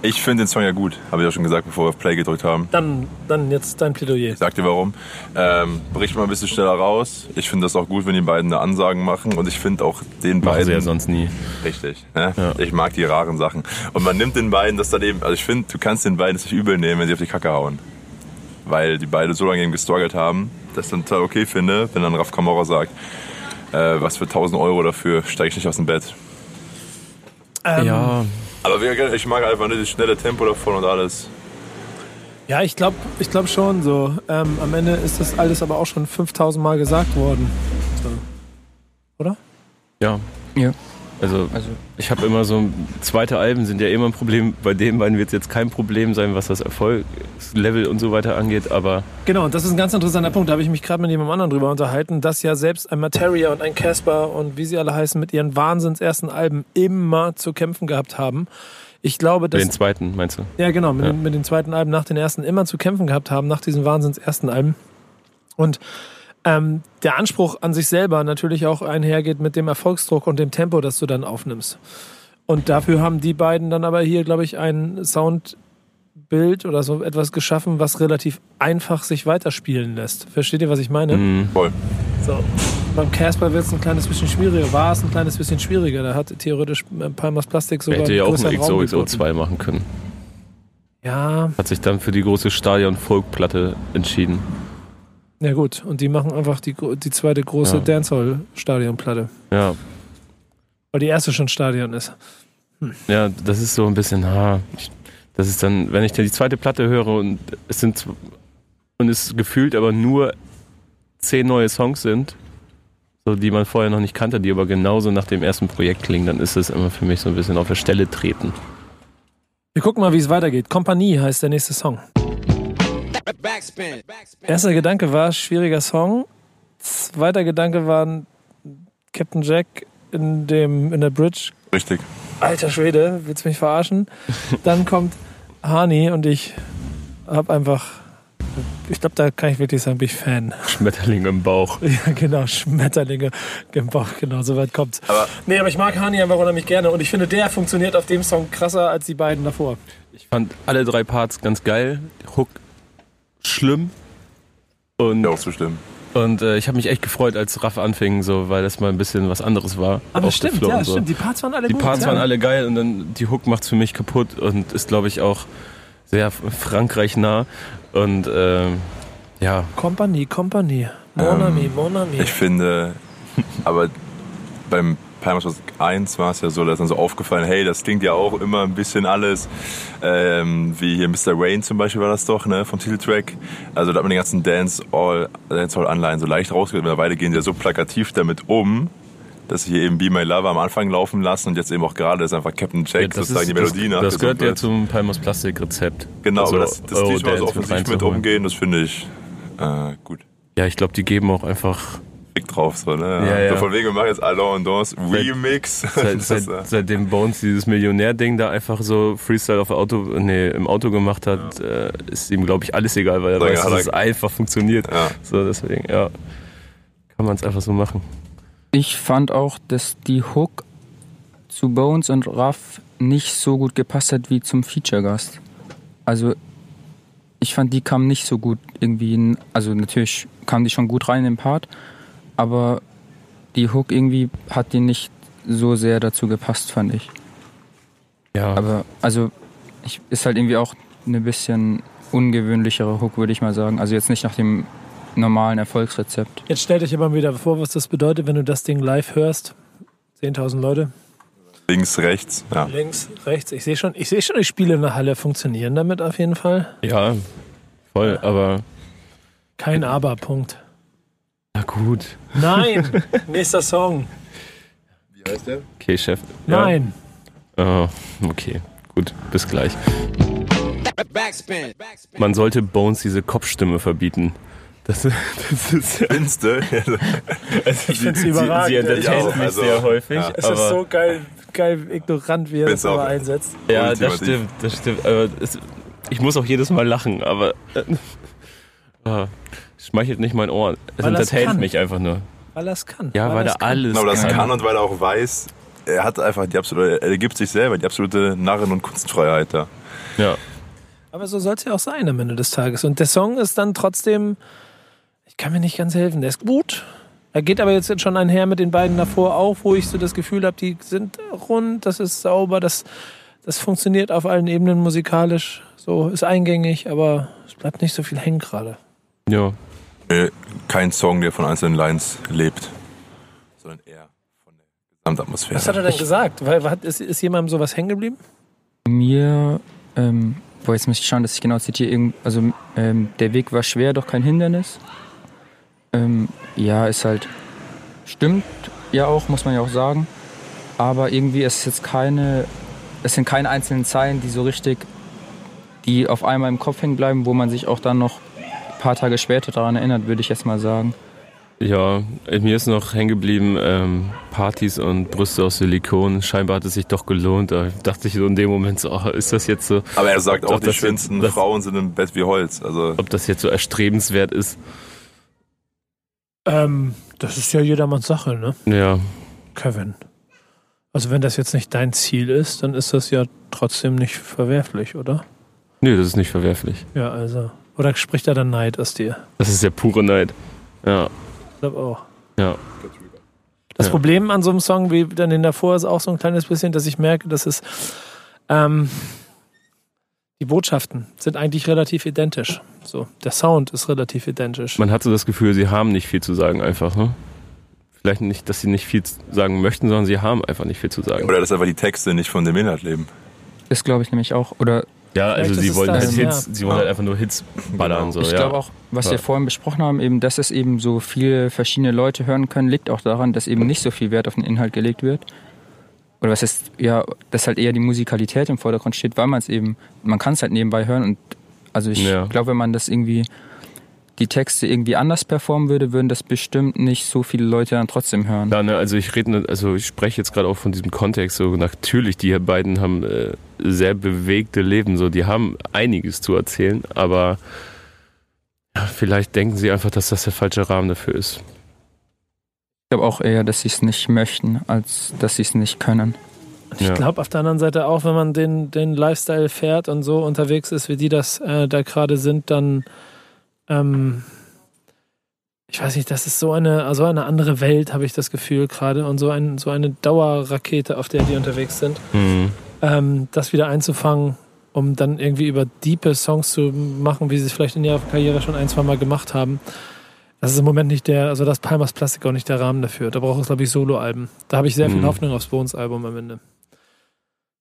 ich finde den Song ja gut, habe ich ja schon gesagt, bevor wir auf Play gedrückt haben. Dann, dann jetzt dein Plädoyer. Ich sag dir warum. Ähm, bricht mal ein bisschen schneller raus. Ich finde das auch gut, wenn die beiden eine Ansagen machen. Und ich finde auch den Machen beiden. sie ja sonst nie. Richtig. Ne? Ja. Ich mag die raren Sachen. Und man nimmt den beiden das dann eben. Also ich finde, du kannst den beiden das nicht übel nehmen, wenn sie auf die Kacke hauen. Weil die beide so lange eben gestruggelt haben, dass ich dann total okay finde, wenn dann Raf Kamora sagt, äh, was für 1000 Euro dafür, steige ich nicht aus dem Bett. Ähm, Ja, Aber ich mag einfach nur das schnelle Tempo davon und alles. Ja, ich glaube ich glaub schon so. Ähm, am Ende ist das alles aber auch schon 5000 Mal gesagt worden. So. Oder? ja. Ja. Also Also ich habe immer so, zweite Alben sind ja immer ein Problem. Bei den beiden wird es jetzt kein Problem sein, was das Erfolgslevel und so weiter angeht, aber Genau, und das ist ein ganz interessanter Punkt. Da habe ich mich gerade mit jemandem anderen drüber unterhalten, dass ja selbst ein Materia und ein Casper und wie sie alle heißen, mit ihren wahnsinns ersten Alben immer zu kämpfen gehabt haben. Ich glaube, dass. den zweiten, meinst du? Ja, genau, mit, Ja. Den, mit den zweiten Alben nach den ersten immer zu kämpfen gehabt haben, nach diesen wahnsinns ersten Alben. Und ähm, der Anspruch an sich selber natürlich auch einhergeht mit dem Erfolgsdruck und dem Tempo, das du dann aufnimmst. Und dafür haben die beiden dann aber hier, glaube ich, ein Soundbild oder so etwas geschaffen, was relativ einfach sich weiterspielen lässt. Versteht ihr, was ich meine? Mhm. Voll. So. Beim Casper wird es ein kleines bisschen schwieriger, war es ein kleines bisschen schwieriger. Da hat theoretisch äh, Palmas Plastik sogar hätte ja auch geboten. XOXO2 machen können. Ja, Hat sich dann für die große Stadion-Folkplatte entschieden. Ja gut, und die machen einfach die, die zweite große Ja. Dancehall-Stadionplatte. Ja, Weil die erste schon Stadion ist. ja, das ist so ein bisschen, ha, das ist dann, wenn ich dann die zweite Platte höre und es sind und es gefühlt aber nur zehn neue Songs sind, so die man vorher noch nicht kannte, die aber genauso nach dem ersten Projekt klingen, dann ist es immer für mich so ein bisschen auf der Stelle treten. Wir gucken mal, wie es weitergeht. Kompanie heißt der nächste Song. Backspin. Erster Gedanke war, schwieriger Song. Zweiter Gedanke war Captain Jack in, dem, in der Bridge. Richtig. Alter Schwede, willst du mich verarschen? Dann kommt Hani und ich hab einfach ich glaube, da kann ich wirklich sagen, bin ich Fan. Schmetterling im Bauch. Ja, genau, Schmetterlinge im Bauch, genau, so weit kommt's. Aber- nee, aber ich mag Hani einfach unheimlich gerne und ich finde, der funktioniert auf dem Song krasser als die beiden davor. Ich fand alle drei Parts ganz geil. Hook schlimm. Und, Ja, auch so schlimm. und äh, ich habe mich echt gefreut, als Raff anfing, so, weil das mal ein bisschen was anderes war. Aber stimmt, ja, so. stimmt, die Parts waren alle Die gut. Parts ja. waren alle geil und dann die Hook macht's für mich kaputt und ist, glaube ich, auch sehr Frankreich nah. Und ähm, ja, Kompanie, Kompanie. Mon Ähm, ami, mon ami. Ich finde, aber beim Palmas 1 war es ja so, da ist dann so aufgefallen, hey, das klingt ja auch immer ein bisschen alles, ähm, wie hier Mr. Rain zum Beispiel war das doch, ne, vom Titeltrack. Also da hat man den ganzen Dance-All, Dance-All-Anleihen so leicht rausgehört. Mittlerweile gehen sie ja so plakativ damit um, dass sie hier eben Be My Lover am Anfang laufen lassen und jetzt eben auch gerade ist einfach Captain Jack das, sozusagen ist, die Melodie das, das gehört ja zum Palmos Plastik-Rezept. Genau, Also aber das, das Eurodance diesmal so mit offensiv mit umgehen, das finde ich äh, gut. Ja, ich glaube, die geben auch einfach Fick drauf, so, ne? Ja, ja. So von wegen, wir machen jetzt Alain und Dance Remix. seit, Das, äh, seit, seitdem Bones dieses Millionär-Ding da einfach so Freestyle auf Auto, nee, im Auto gemacht hat, äh, ist ihm, glaube ich, alles egal, weil er Ja, weiß, dass es einfach funktioniert. Ja. So, deswegen, ja, kann man es einfach so machen. Ich fand auch, dass die Hook zu Bones und Raff nicht so gut gepasst hat wie zum Feature-Gast. Also ich fand, die kam nicht so gut irgendwie, in, also natürlich kam die schon gut rein in den Part, aber die Hook irgendwie hat die nicht so sehr dazu gepasst, fand ich. Ja, Aber also ich, ist halt irgendwie auch eine bisschen ungewöhnlichere Hook, würde ich mal sagen. Also jetzt nicht nach dem normalen Erfolgsrezept. Jetzt stell dich aber wieder vor, was das bedeutet, wenn du das Ding live hörst. 10.000 Leute, Links, rechts. Ja. links, rechts. Ich sehe schon, ich sehe schon, die Spiele in der Halle funktionieren damit auf jeden Fall. ja, voll, aber Kein Aber-Punkt. Na gut. Nein, nächster Song. Wie heißt der? Okay, Chef. Nein. Ja. Oh, okay, gut, bis gleich. Backspin. Backspin. Man sollte Bones diese Kopfstimme verbieten. Das, das ist ja. Findest du? Also Ich find's sie, überragend. Sie, sie Ich entertaint mich Also, sehr häufig. ja. Es ist so geil, geil ignorant, wie er das aber einsetzt. Ja, das stimmt, das stimmt. Aber es, ich muss auch jedes Mal lachen, aber äh, ah, schmeichelt nicht mein Ohr. Es Weil entertaint kann. mich einfach nur. Weil er es kann. Ja, weil, er's er alles Genau, das kann. kann und weil er auch weiß, er hat einfach die absolute, er gibt sich selber die absolute Narren- und Kunstfreiheit da. Ja. Aber so soll es ja auch sein am Ende des Tages. Und der Song ist dann trotzdem, ich kann mir nicht ganz helfen, der ist gut. Er geht aber jetzt schon einher mit den beiden davor auch, wo ich so das Gefühl habe, die sind rund, das ist sauber, das, das funktioniert auf allen Ebenen musikalisch, so ist eingängig, aber es bleibt nicht so viel hängen gerade. ja. Äh, Kein Song, der von einzelnen Lines lebt, sondern eher von der Gesamtatmosphäre. Was hat er denn gesagt? Weil, hat, ist, ist jemandem sowas hängen geblieben? Mir, ähm, boah, jetzt muss ich schauen, dass ich genau zitiere. irgend- Also, ähm, der Weg war schwer, doch kein Hindernis. Ähm, ja, ist halt, stimmt ja auch, muss man ja auch sagen. Aber irgendwie ist es jetzt keine, es sind keine einzelnen Zeilen, die so richtig, die auf einmal im Kopf hängen bleiben, wo man sich auch dann noch paar Tage später daran erinnert, würde ich jetzt mal sagen. Ja, mir ist noch hängen geblieben, ähm, Partys und Brüste aus Silikon. Scheinbar hat es sich doch gelohnt. Da dachte ich so in dem Moment so, oh, ist das jetzt so, Aber er sagt Ob auch, die jetzt- schönsten das- Frauen sind im Bett wie Holz. Also ob das jetzt so erstrebenswert ist. Ähm, das ist ja jedermanns Sache, ne, Ja, Kevin? Also wenn das jetzt nicht dein Ziel ist, dann ist das ja trotzdem nicht verwerflich, oder? nee, das ist nicht verwerflich. Ja, also. Oder spricht da dann Neid aus dir? Das ist der pure Neid. Ja, Ich glaube auch. ja. Das Ja. Problem an so einem Song wie dann den davor ist auch so ein kleines bisschen, dass ich merke, dass es ähm, die Botschaften sind eigentlich relativ identisch. So, der Sound ist relativ identisch. Man hat so das Gefühl, sie haben nicht viel zu sagen einfach, ne? Vielleicht nicht, dass sie nicht viel sagen möchten, sondern sie haben einfach nicht viel zu sagen. oder dass einfach die Texte nicht von dem Inhalt leben. Das glaube ich nämlich auch. Oder Ja, also sie wollen halt Hits, ja. sie wollen halt einfach nur Hits ballern. So, Ich ja. glaube auch, was Ja. wir vorhin besprochen haben, eben, dass es eben so viele verschiedene Leute hören können, liegt auch daran, dass eben nicht so viel Wert auf den Inhalt gelegt wird. Oder was ist, ja, dass halt eher die Musikalität im Vordergrund steht, weil man es eben, man kann es halt nebenbei hören und also ich Ja. glaube, wenn man das irgendwie, die Texte irgendwie anders performen würde, würden das bestimmt nicht so viele Leute dann trotzdem hören. Ja, ne, also ich rede, nicht- also ich spreche jetzt gerade auch von diesem Kontext. So natürlich, die beiden haben äh, sehr bewegte Leben. So, die haben einiges zu erzählen, aber Vielleicht denken sie einfach, dass das der falsche Rahmen dafür ist. Ich glaube auch eher, dass sie es nicht möchten, als dass sie es nicht können. Ich Ja. glaube auf der anderen Seite auch, wenn man den, den Lifestyle fährt und so unterwegs ist, wie die das äh, da gerade sind, dann ähm, ich weiß nicht, das ist so eine, so eine andere Welt, habe ich das Gefühl gerade und so, ein, so eine Dauerrakete, auf der die unterwegs sind. Hm. ähm, das wieder einzufangen, um dann irgendwie über diepe Songs zu machen, wie sie es vielleicht in ihrer Karriere schon ein, zwei Mal gemacht haben. Das ist im Moment nicht der, also das Palmas Plastik auch nicht der Rahmen dafür. Da braucht es, glaube ich, Soloalben. Da habe ich sehr viel Mhm. Hoffnung aufs Bones-Album am Ende.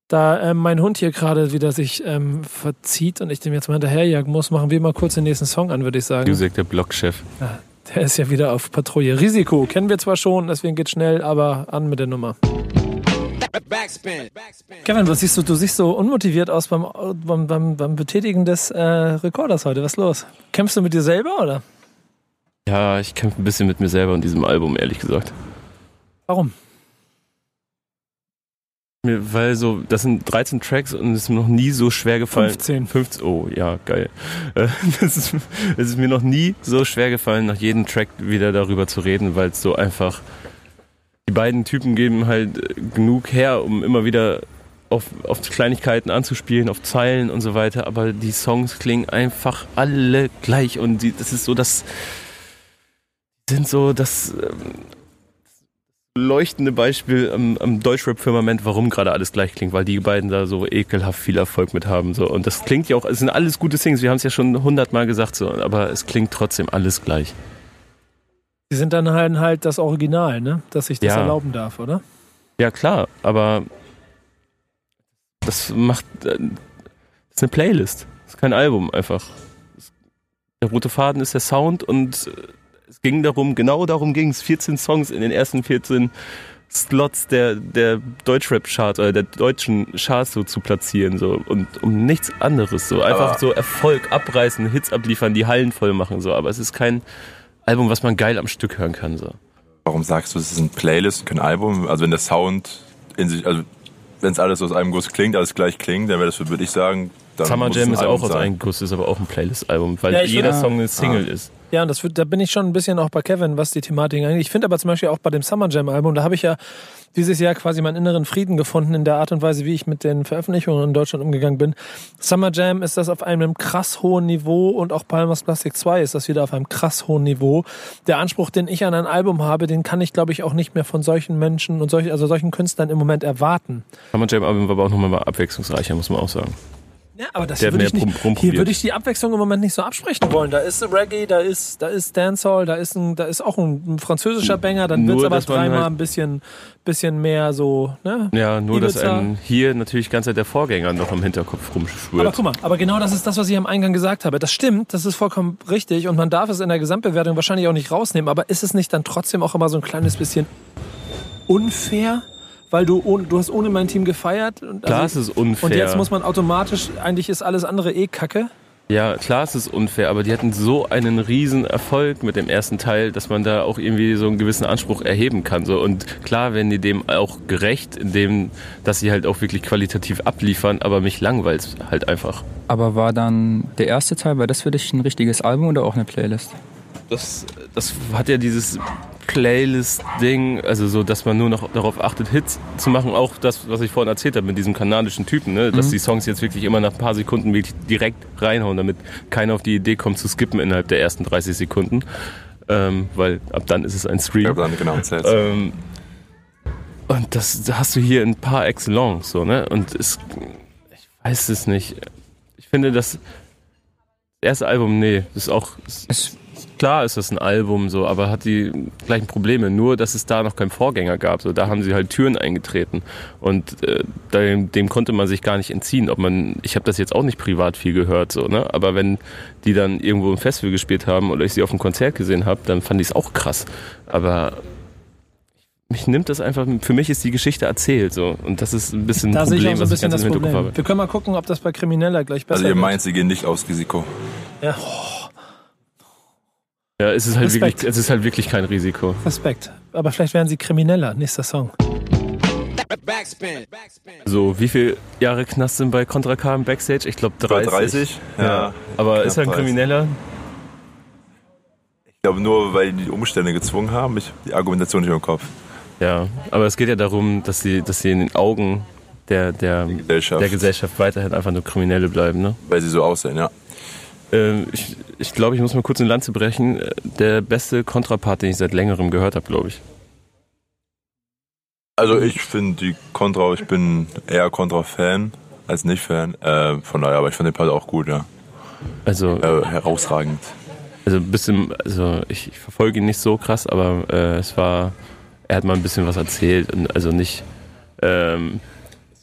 Da ähm, mein Hund hier gerade wieder sich ähm, verzieht und ich dem jetzt mal hinterherjagen muss, machen wir mal kurz den nächsten Song an, würde ich sagen. Music, der Blockchef. Der ist ja wieder auf Patrouille. Risiko kennen wir zwar schon, deswegen geht schnell, aber an mit der Nummer. Backspin. Backspin. Kevin, was siehst du? Du siehst so unmotiviert aus beim, beim, beim, beim Betätigen des äh, Rekorders heute. Was ist los? Kämpfst du mit dir selber oder? Ja, ich kämpfe ein bisschen mit mir selber und diesem Album, ehrlich gesagt. Warum? Mir- Weil so, das sind 13 Tracks und es ist mir noch nie so schwer gefallen. 15. 15, oh, ja, geil. Äh, Es ist, es ist mir noch nie so schwer gefallen, nach jedem Track wieder darüber zu reden, weil es so einfach. Die beiden Typen geben halt äh, genug her, um immer wieder auf, auf Kleinigkeiten anzuspielen, auf Zeilen und so weiter, aber die Songs klingen einfach alle gleich und die, das ist so das sind so das ähm, leuchtende Beispiel am, am Deutschrap-Firmament, warum gerade alles gleich klingt, weil die beiden da so ekelhaft viel Erfolg mit haben. So. Und das klingt ja auch, es sind alles gute Singles, wir haben es ja schon hundertmal gesagt, so, aber es klingt trotzdem alles gleich. Die sind dann halt, halt das Original, ne? Dass ich das Ja. erlauben darf, oder? Ja, klar, aber das macht. äh, Das ist eine Playlist. Das ist kein Album einfach. Der rote Faden ist der Sound und äh, ging darum, genau darum ging es, 14 Songs in den ersten 14 Slots der, der Deutschrap-Chart oder der deutschen Charts so zu platzieren so und um nichts anderes so einfach Aber- so Erfolg abreißen, Hits abliefern, die Hallen voll machen so, aber es ist kein Album, was man geil am Stück hören kann so. Warum sagst du, es ist ein Playlist und kein Album? Also wenn der Sound in sich, also wenn es alles aus einem Guss klingt, alles gleich klingt, dann wäre das, würde ich sagen, Summer Jam ist auch aus einem Guss, ist aber auch ein Playlist-Album, weil Ja, jeder find- Song eine Single ist. Ja, und das wird, da bin ich schon ein bisschen auch bei Kevin, was die Thematik angeht. Ich finde aber zum Beispiel auch bei dem Summer Jam Album, da habe ich ja dieses Jahr quasi meinen inneren Frieden gefunden in der Art und Weise, wie ich mit den Veröffentlichungen in Deutschland umgegangen bin. Summer Jam ist das auf einem krass hohen Niveau und auch Palmas Plastic 2 ist das wieder auf einem krass hohen Niveau. Der Anspruch, den ich an ein Album habe, den kann ich glaube ich auch nicht mehr von solchen Menschen und solchen, also solchen Künstlern im Moment erwarten. Summer Jam Album war aber auch nochmal mal abwechslungsreicher, muss man auch sagen. Ja, aber das hier würde ich, nicht, rum- rumprobiert. hier würde ich die Abwechslung im Moment nicht so absprechen wollen. Da ist Reggae, da ist, da ist Dancehall, da ist, ein, da ist auch ein, ein französischer Banger, dann wird es aber dass dreimal halt- ein bisschen, bisschen mehr so, ne? Ja, nur dass Ibiza. ein hier natürlich ganz der Vorgänger noch im Hinterkopf Aber rumschwirrt. guck mal, aber genau das ist das, was ich am Eingang gesagt habe. Das stimmt, das ist vollkommen richtig und man darf es in der Gesamtbewertung wahrscheinlich auch nicht rausnehmen, aber ist es nicht dann trotzdem auch immer so ein kleines bisschen unfair? Weil du, ohne, du hast ohne mein Team gefeiert. Und Klar, also, es ist unfair. Und jetzt muss man automatisch, eigentlich ist alles andere eh Kacke. Ja, klar, es ist unfair, aber die hatten so einen riesen Erfolg mit dem ersten Teil, dass man da auch irgendwie so einen gewissen Anspruch erheben kann. So. Und klar werden die dem auch gerecht, indem, dass sie halt auch wirklich qualitativ abliefern, aber mich langweilt halt einfach. Aber war dann der erste Teil, war das für dich ein richtiges Album oder auch eine Playlist? Das, das hat ja dieses Playlist-Ding, also so, dass man nur noch darauf achtet, Hits zu machen. Auch das, was ich vorhin erzählt habe mit diesem kanadischen Typen, ne? dass die Songs jetzt wirklich immer nach ein paar Sekunden wirklich direkt reinhauen, damit keiner auf die Idee kommt zu skippen innerhalb der ersten 30 Sekunden. Ähm, weil ab dann ist es ein Stream. dann genau. Ähm, und das hast du hier in par excellence, so, ne? Und es, ich weiß es nicht. Ich finde, das erste Album, nee, ist auch, ist, Es, klar ist das ein Album, so, aber hat die gleichen Probleme. Nur, dass es da noch keinen Vorgänger gab. So, da haben sie halt Türen eingetreten. Und äh, dem, dem konnte man sich gar nicht entziehen. Ob man, ich habe das jetzt auch nicht privat viel gehört, so, ne? Aber wenn die dann irgendwo im Festival gespielt haben oder ich sie auf einem Konzert gesehen habe, dann fand ich es auch krass. Aber mich nimmt das einfach, für mich ist die Geschichte erzählt, so. Und das ist ein bisschen Da ein sehe ich Problem, auch so ein was ich bisschen ganz das Problem. habe. Wir können mal gucken, ob das bei Krimineller gleich besser also ihr wird. meint, sie gehen nicht aufs Risiko. Ja, Ja, es ist halt Respekt. wirklich, es ist halt wirklich kein Risiko. Respekt. Aber vielleicht werden sie Krimineller. Nächster Song. Backspin. Backspin. So, wie viele Jahre Knast sind bei Contra K im Backstage? Ich glaube Über 30. 30? Ja. Aber ist er ein knapp 30. Krimineller? Ich glaube nur, weil die Umstände gezwungen haben. Ich die Argumentation nicht im Kopf. Ja, aber es geht ja darum, dass sie, dass sie in den Augen der, der, Gesellschaft. der Gesellschaft weiterhin einfach nur Kriminelle bleiben. Ne? Weil sie so aussehen, ja. Ähm, ich ich glaube, ich muss mal kurz eine Lanze brechen. Äh, Der beste Kontrapart, den ich seit längerem gehört habe, glaube ich. Also ich finde die Contra, ich bin eher Contra-Fan als Nicht-Fan. Äh, von daher, aber ich fand den Part auch gut, ja. Also, Äh, herausragend. also ein bisschen, also ich, ich verfolge ihn nicht so krass, aber äh, es war, er hat mal ein bisschen was erzählt und also nicht ähm,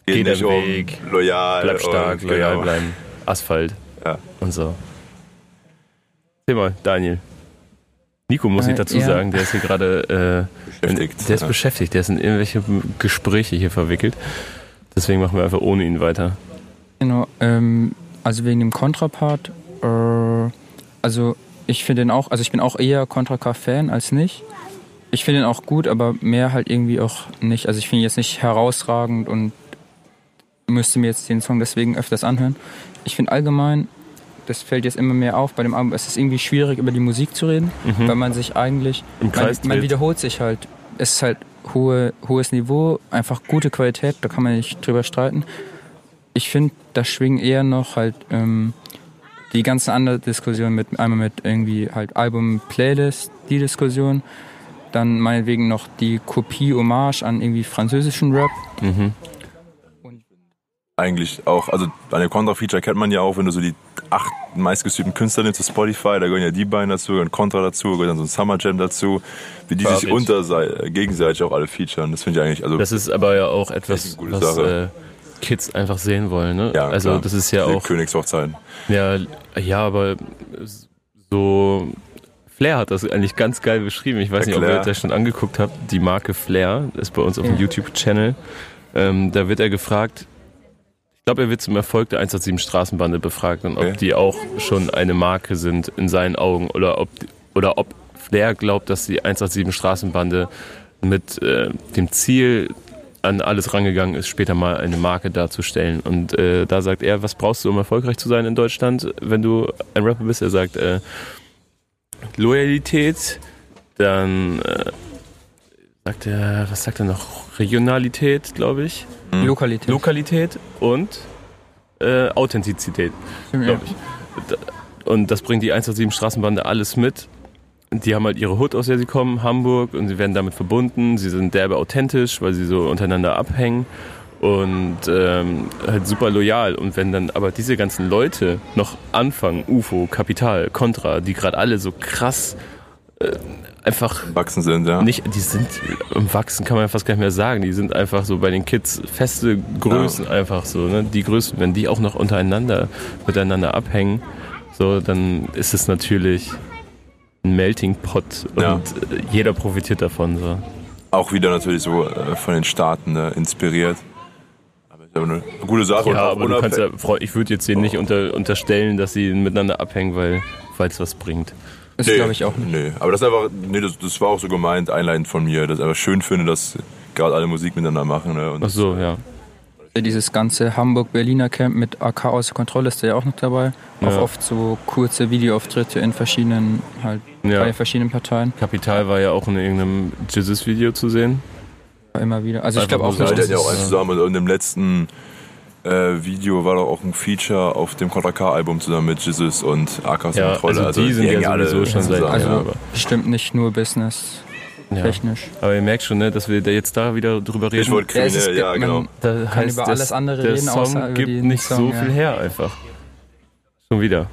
Geh Geht deinen nicht Weg, um loyal. bleib stark, und, loyal genau. bleiben, Asphalt Ja. und so. Erzähl mal, Daniel. Nico muss ich Äh, dazu ja. sagen, der ist hier gerade, äh, Beschäftigt. der ist ja. beschäftigt, der ist in irgendwelche Gespräche hier verwickelt. Deswegen machen wir einfach ohne ihn weiter. Genau, ähm, also wegen dem Kontrapart, äh, also ich finde den auch, also ich bin auch eher Contra K-Fan als nicht. Ich finde ihn auch gut, aber mehr halt irgendwie auch nicht. Also ich finde ihn jetzt nicht herausragend und müsste mir jetzt den Song deswegen öfters anhören. Ich finde allgemein, das fällt jetzt immer mehr auf bei dem Album, es ist irgendwie schwierig über die Musik zu reden, weil man sich eigentlich, Im man, Kreis man dreht. wiederholt sich halt. Es ist halt hohe, hohes Niveau, einfach gute Qualität, da kann man nicht drüber streiten. Ich finde, da schwingen eher noch halt ähm, die ganzen anderen Diskussionen mit, einmal mit irgendwie halt Album, Playlist, die Diskussion, dann meinetwegen noch die Kopie, Hommage an irgendwie französischen Rap. Mhm. Eigentlich auch, also bei dem Contra-Feature kennt man ja auch, wenn du so die acht meistgestreamten Künstler nimmst zu Spotify, da gehören ja die beiden dazu, gehören Contra dazu, gehört dann so ein Summer Jam dazu, wie die sich Verrückt. unter, gegenseitig auch alle featuren. Das finde ich eigentlich, also Das ist aber ja auch etwas, was äh, Kids einfach sehen wollen. Ne? ja, also klar. das ist ja Die auch, Königshochzeiten. ja, ja, aber so Flair hat das eigentlich ganz geil beschrieben. Ich weiß Der nicht, ob ihr das schon angeguckt habt. Die Marke Flair ist bei uns auf dem Ja. YouTube-Channel. Ähm, da wird er gefragt, ich glaube, er wird zum Erfolg der 187 Straßenbande befragt und ob Okay. die auch schon eine Marke sind in seinen Augen oder ob, oder ob Flair glaubt, dass die 187 Straßenbande mit äh, dem Ziel an alles rangegangen ist, später mal eine Marke darzustellen. Und äh, da sagt er, was brauchst du, um erfolgreich zu sein in Deutschland, wenn du ein Rapper bist? Er sagt, äh, Loyalität, dann äh, sagt er, was sagt er noch? Regionalität, glaube ich. Mhm. Lokalität. Lokalität und äh, Authentizität, glaube ich. Und das bringt die 187 Straßenbande alles mit. Die haben halt ihre Hood, aus der sie kommen, Hamburg, und sie werden damit verbunden. Sie sind derbe authentisch, weil sie so untereinander abhängen und ähm, halt super loyal. Und wenn dann aber diese ganzen Leute noch anfangen, UFO, Kapital, Contra, die gerade alle so krass äh, einfach Wachsen sind, ja. nicht, die sind im Wachsen kann man ja fast gar nicht mehr sagen. Die sind einfach so bei den Kids feste Größen einfach so, ne? Die Größen, wenn die auch noch untereinander miteinander abhängen, so, dann ist es natürlich ein Melting Pot und Ja. jeder profitiert davon. So. Auch wieder natürlich so äh, von den Staaten ne, inspiriert. Aber ist aber eine gute Sache. Ja, aber du kannst ja, ich würde jetzt denen nicht unter, unterstellen, dass sie miteinander abhängen, weil es was bringt. Das Nee, glaube ich auch nicht. Nee, aber das ist einfach, nee, das, das war auch so gemeint, einleitend von mir, dass ich einfach schön finde, dass gerade alle Musik miteinander machen. Ne? Und Ach so, ja. Dieses ganze Hamburg-Berliner Camp mit AK außer Kontrolle ist da ja auch noch dabei. Auch Ja. oft so kurze Videoauftritte in verschiedenen, halt ja. bei verschiedenen Parteien. Kapital war ja auch in irgendeinem Jesus-Video zu sehen. Immer wieder. Also ich Einfach glaube auch nicht, dass ja auch eins zusammen und im letzten äh, Video war doch auch ein Feature auf dem Contra K-Album zusammen mit Jesus und Akas Ja, Kontrolle. also die sind hängen ja alle sowieso schon seit also ja, bestimmt nicht nur Business Ja. technisch. Aber ihr merkt schon, ne, dass wir da jetzt da wieder drüber reden. Ich wollte Ja, ist- ja, genau. da kann über alles andere der reden, Song gibt nicht Song, so ja. viel her einfach. Schon wieder.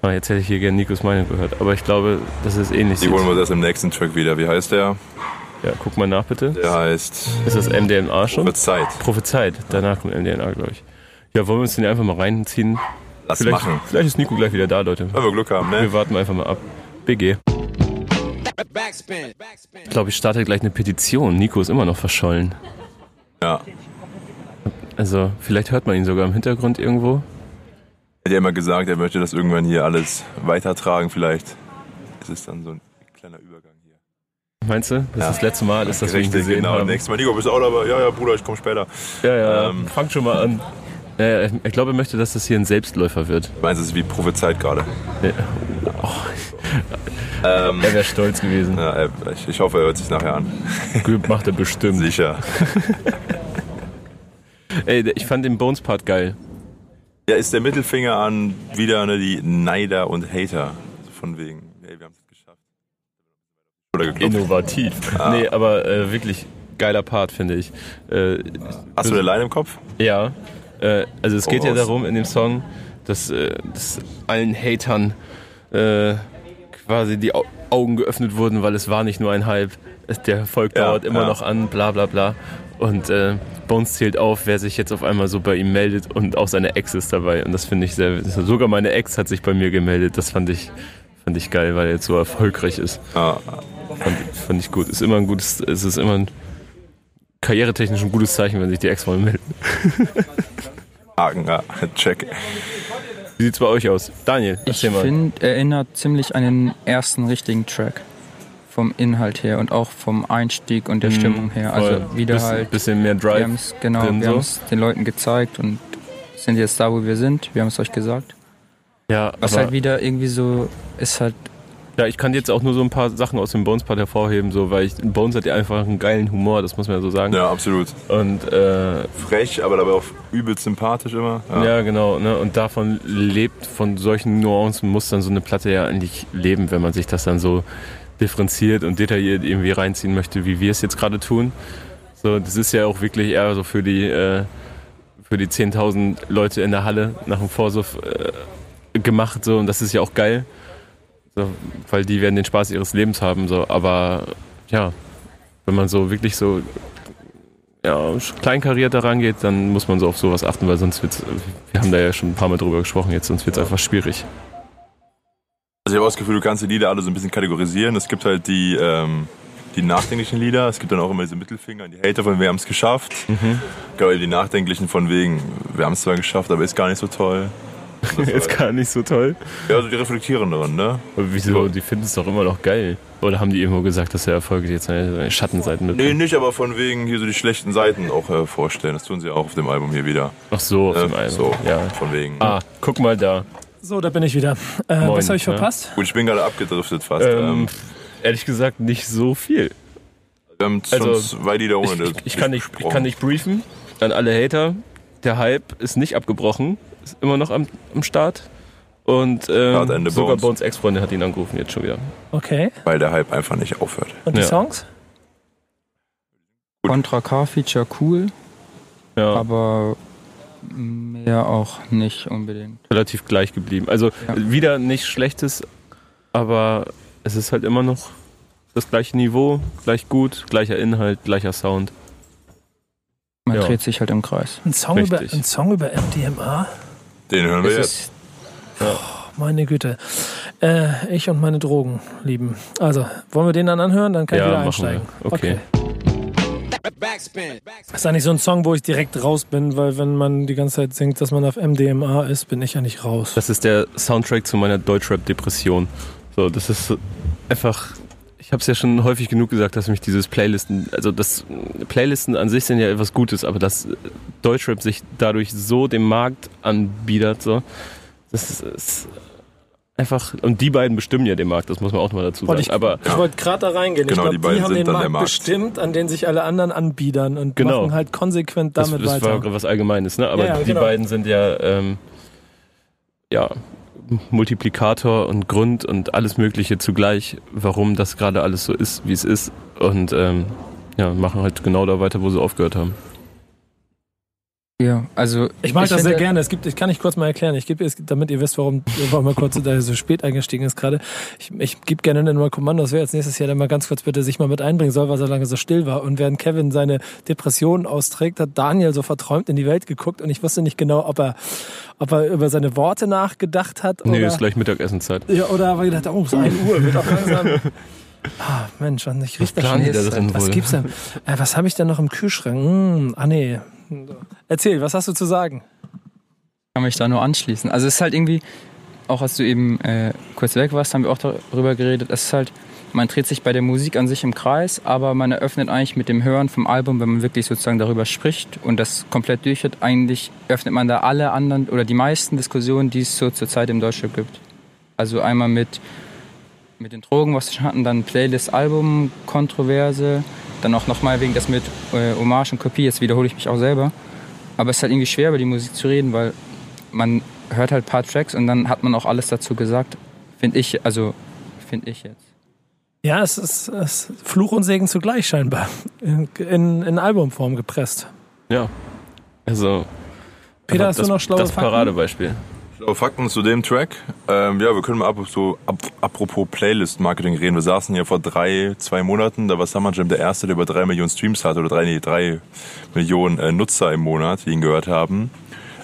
Ah, jetzt hätte ich hier gerne Nikos Meinung gehört, aber ich glaube, das ist ähnlich. Die holen wir das im nächsten Track wieder. Wie heißt der? Ja, guck mal nach bitte. Der heißt Ist das MDMA schon? Wird Zeit. Prophezeit. Danach kommt MDMA, glaube ich. Ja, wollen wir uns den einfach mal reinziehen? Lass Vielleicht, machen. vielleicht ist Nico gleich wieder da, Leute. Wenn wir Glück haben, ne? Wir warten einfach mal ab. BG. Backspin. Backspin. Ich glaube, ich starte gleich eine Petition. Nico ist immer noch verschollen. Ja. Also, vielleicht hört man ihn sogar im Hintergrund irgendwo. Er hat ja immer gesagt, er möchte das irgendwann hier alles weitertragen. Vielleicht ist es dann so ein. Meinst du? Das Ja. ist das letzte Mal, ist, wir ihn Richtig, gesehen genau. haben. Nächstes Mal, Nico, bist du auch dabei? Ja, ja, Bruder, ich komme später. Ja, ja, Ähm. fang schon mal an. Ja, ich glaube, er möchte, dass das hier ein Selbstläufer wird. Du meinst, es ist wie Prophezeit gerade. Ja. Ähm, Er wäre stolz gewesen. ja, äh, ich, ich hoffe, er hört sich nachher an. Macht er bestimmt. Sicher. Ey, ich fand den Bones-Part geil. Ja, ist der Mittelfinger an wieder ne, die Neider und Hater. Von wegen, hey, wir haben es geschafft. Oder geklopft. Innovativ. Nee, aber äh, wirklich geiler Part, finde ich. Äh, Hast du eine Line im Kopf? Ja, äh, also es geht ja Voraus. darum in dem Song, dass, äh, dass allen Hatern äh, quasi die Au Augen geöffnet wurden, weil es war nicht nur ein Hype. Der Erfolg Ja, dauert immer ja. noch an, bla bla bla. Und äh, Bones zählt auf, wer sich jetzt auf einmal so bei ihm meldet und auch seine Ex ist dabei. Und das finde ich sehr, sogar meine Ex hat sich bei mir gemeldet. Das fand ich, fand ich geil, weil er jetzt so erfolgreich ist. Ah, Fand, fand ich gut. Ist immer ein gutes, es ist immer ein karrieretechnisch ein gutes Zeichen, wenn sich die Ex mal melden. Haken, ja, check. Wie sieht's bei euch aus? Daniel, Ich finde, erinnert ziemlich an den ersten richtigen Track. Vom Inhalt her und auch vom Einstieg und der Stimmung her. Also Mhm. Voll. wieder bisschen, halt. Bisschen mehr Wir Drive. haben es genau, drin wir so. haben es den Leuten gezeigt und sind jetzt da, wo wir sind. Wir haben es euch gesagt. Ja, Was aber, halt wieder irgendwie so ist halt ja, ich kann jetzt auch nur so ein paar Sachen aus dem Bones-Part hervorheben, so, weil ich, Bones hat ja einfach einen geilen Humor, das muss man ja so sagen. Ja, absolut. Und äh, Frech, aber dabei auch übelst sympathisch immer. ja. genau, ne? Und davon lebt, von solchen Nuancen muss dann so eine Platte ja eigentlich leben, wenn man sich das dann so differenziert und detailliert irgendwie reinziehen möchte, wie wir es jetzt gerade tun. So, das ist ja auch wirklich eher so für die, äh, für die 10.000 Leute in der Halle nach dem Vorsuff äh, gemacht, so, und das ist ja auch geil. So, weil die werden den Spaß ihres Lebens haben, so, aber ja, wenn man so wirklich so ja, kleinkariert da rangeht, dann muss man so auf sowas achten, weil sonst wird's, wir haben da ja schon ein paar Mal drüber gesprochen jetzt, sonst wird es einfach schwierig. Also ich habe auch das Gefühl, du kannst die Lieder alle so ein bisschen kategorisieren. Es gibt halt die, ähm, die nachdenklichen Lieder, es gibt dann auch immer diese Mittelfinger, die Hater von wir haben es geschafft. Mhm. Genau, die nachdenklichen von wegen, wir haben es zwar geschafft, aber ist gar nicht so toll. Ist gar nicht so toll. Ja, also die reflektierenderen, ne? Aber wieso? Die finden es doch immer noch geil. Oder haben die irgendwo gesagt, dass der Erfolg jetzt seine Schattenseiten mit? Nee, nicht, aber von wegen hier so die schlechten Seiten auch äh, vorstellen. Das tun sie auch auf dem Album hier wieder. Ach so, auf Ne? dem Album. So, Ja. von wegen. Ah, guck mal da. So, da bin ich wieder. Äh, Moin, was habe ich ja. verpasst? Gut, ich bin gerade abgedriftet fast. Ähm, Ähm, ehrlich gesagt, nicht so viel. wir haben also, schon zwei Lieder ohne Ich, ich, ich, kann nicht, ich kann nicht briefen an alle Hater. Der Hype ist nicht abgebrochen. Ist immer noch am, am Start. Und ähm, sogar Bones. Bones Ex-Freundin hat ihn angerufen jetzt schon wieder. Okay. Weil der Hype einfach nicht aufhört. Und die Ja. Songs? Gut. Contra K-Feature cool, Ja, aber mehr auch nicht unbedingt. relativ gleich geblieben. Also Ja. wieder nichts Schlechtes, aber es ist halt immer noch das gleiche Niveau, gleich gut, gleicher Inhalt, gleicher Sound. Man Ja. dreht sich halt im Kreis. Ein Song, über, ein Song über MDMA? Den hören wir Es jetzt. ist Meine Güte. Äh, ich und meine Drogen, lieben. Also, wollen wir den dann anhören? Dann kann Ja, ich wieder machen einsteigen. wir. Okay. Backspin. Das ist eigentlich so ein Song, wo ich direkt raus bin, weil wenn man die ganze Zeit singt, dass man auf MDMA ist, bin ich ja nicht raus. Das ist der Soundtrack zu meiner Deutschrap-Depression. So, das ist einfach. Ich habe es ja schon häufig genug gesagt, dass mich dieses Playlisten, also das Playlisten an sich sind ja etwas Gutes, aber dass Deutschrap sich dadurch so dem Markt anbietet, so, das ist, ist einfach. Und die beiden bestimmen ja den Markt, das muss man auch noch mal dazu sagen. Ich, aber ich wollte gerade da reingehen. Genau, ich die glaube, die, beiden haben sind den dann Markt, der Markt. bestimmt, an den sich alle anderen anbiedern und Genau. machen halt konsequent das, damit das weiter. war was Allgemeines, ne? Aber Ja, ja, die genau. beiden sind ja, ähm, ja, Multiplikator und Grund und alles Mögliche zugleich, warum das gerade alles so ist, wie es ist. Und ähm, ja, machen halt genau da weiter, wo sie aufgehört haben. Ja, also Ich mag das finde- sehr gerne. Es gibt, ich kann ich kurz mal erklären. Ich gebe, es- damit ihr wisst, warum, warum mal kurz da so spät eingestiegen ist gerade. Ich, ich gebe gerne dann mal Kommandos, wer jetzt nächstes Jahr dann mal ganz kurz bitte sich mal mit einbringen soll, weil er lange so still war. Und während Kevin seine Depression austrägt, hat Daniel so verträumt in die Welt geguckt und ich wusste nicht genau, ob er, ob er über seine Worte nachgedacht hat Nee, oder, ist gleich Mittagessenzeit. ja, oder aber gedacht, oh, es ist 1 Uhr, wird auch langsam. Ah, Mensch, und ich riech das schon. was gibt's denn? Äh, was habe ich denn noch im Kühlschrank? Hm, ah nee. Erzähl, was hast du zu sagen? kann mich da nur anschließen. Also es ist halt irgendwie, auch als du eben äh, kurz weg warst, haben wir auch darüber geredet, es ist halt, man dreht sich bei der Musik an sich im Kreis, aber man eröffnet eigentlich mit dem Hören vom Album, wenn man wirklich sozusagen darüber spricht und das komplett durchhört, eigentlich öffnet man da alle anderen oder die meisten Diskussionen, die es so zurzeit im Deutschrap gibt. Also einmal mit, mit den Drogen, was wir schon hatten, dann Playlist, Album, Kontroverse, dann auch nochmal wegen das mit äh, Hommage und Kopie, jetzt wiederhole ich mich auch selber. Aber es ist halt irgendwie schwer, über die Musik zu reden, weil man hört halt ein paar Tracks und dann hat man auch alles dazu gesagt. Finde ich, also finde ich jetzt. Ja, es ist, es ist Fluch und Segen zugleich scheinbar. In, in, in Albumform gepresst. Ja. Also. Peter, hast du das, noch schlaue Das Fakten? Paradebeispiel. Fakten zu dem Track. Ähm, ja, wir können mal ab, so, ab, apropos Playlist-Marketing reden. Wir saßen hier vor drei, zwei Monaten, da war Summer Jam der erste, der über drei Millionen Streams hatte, oder drei, nee, drei Millionen äh, Nutzer im Monat, die ihn gehört haben.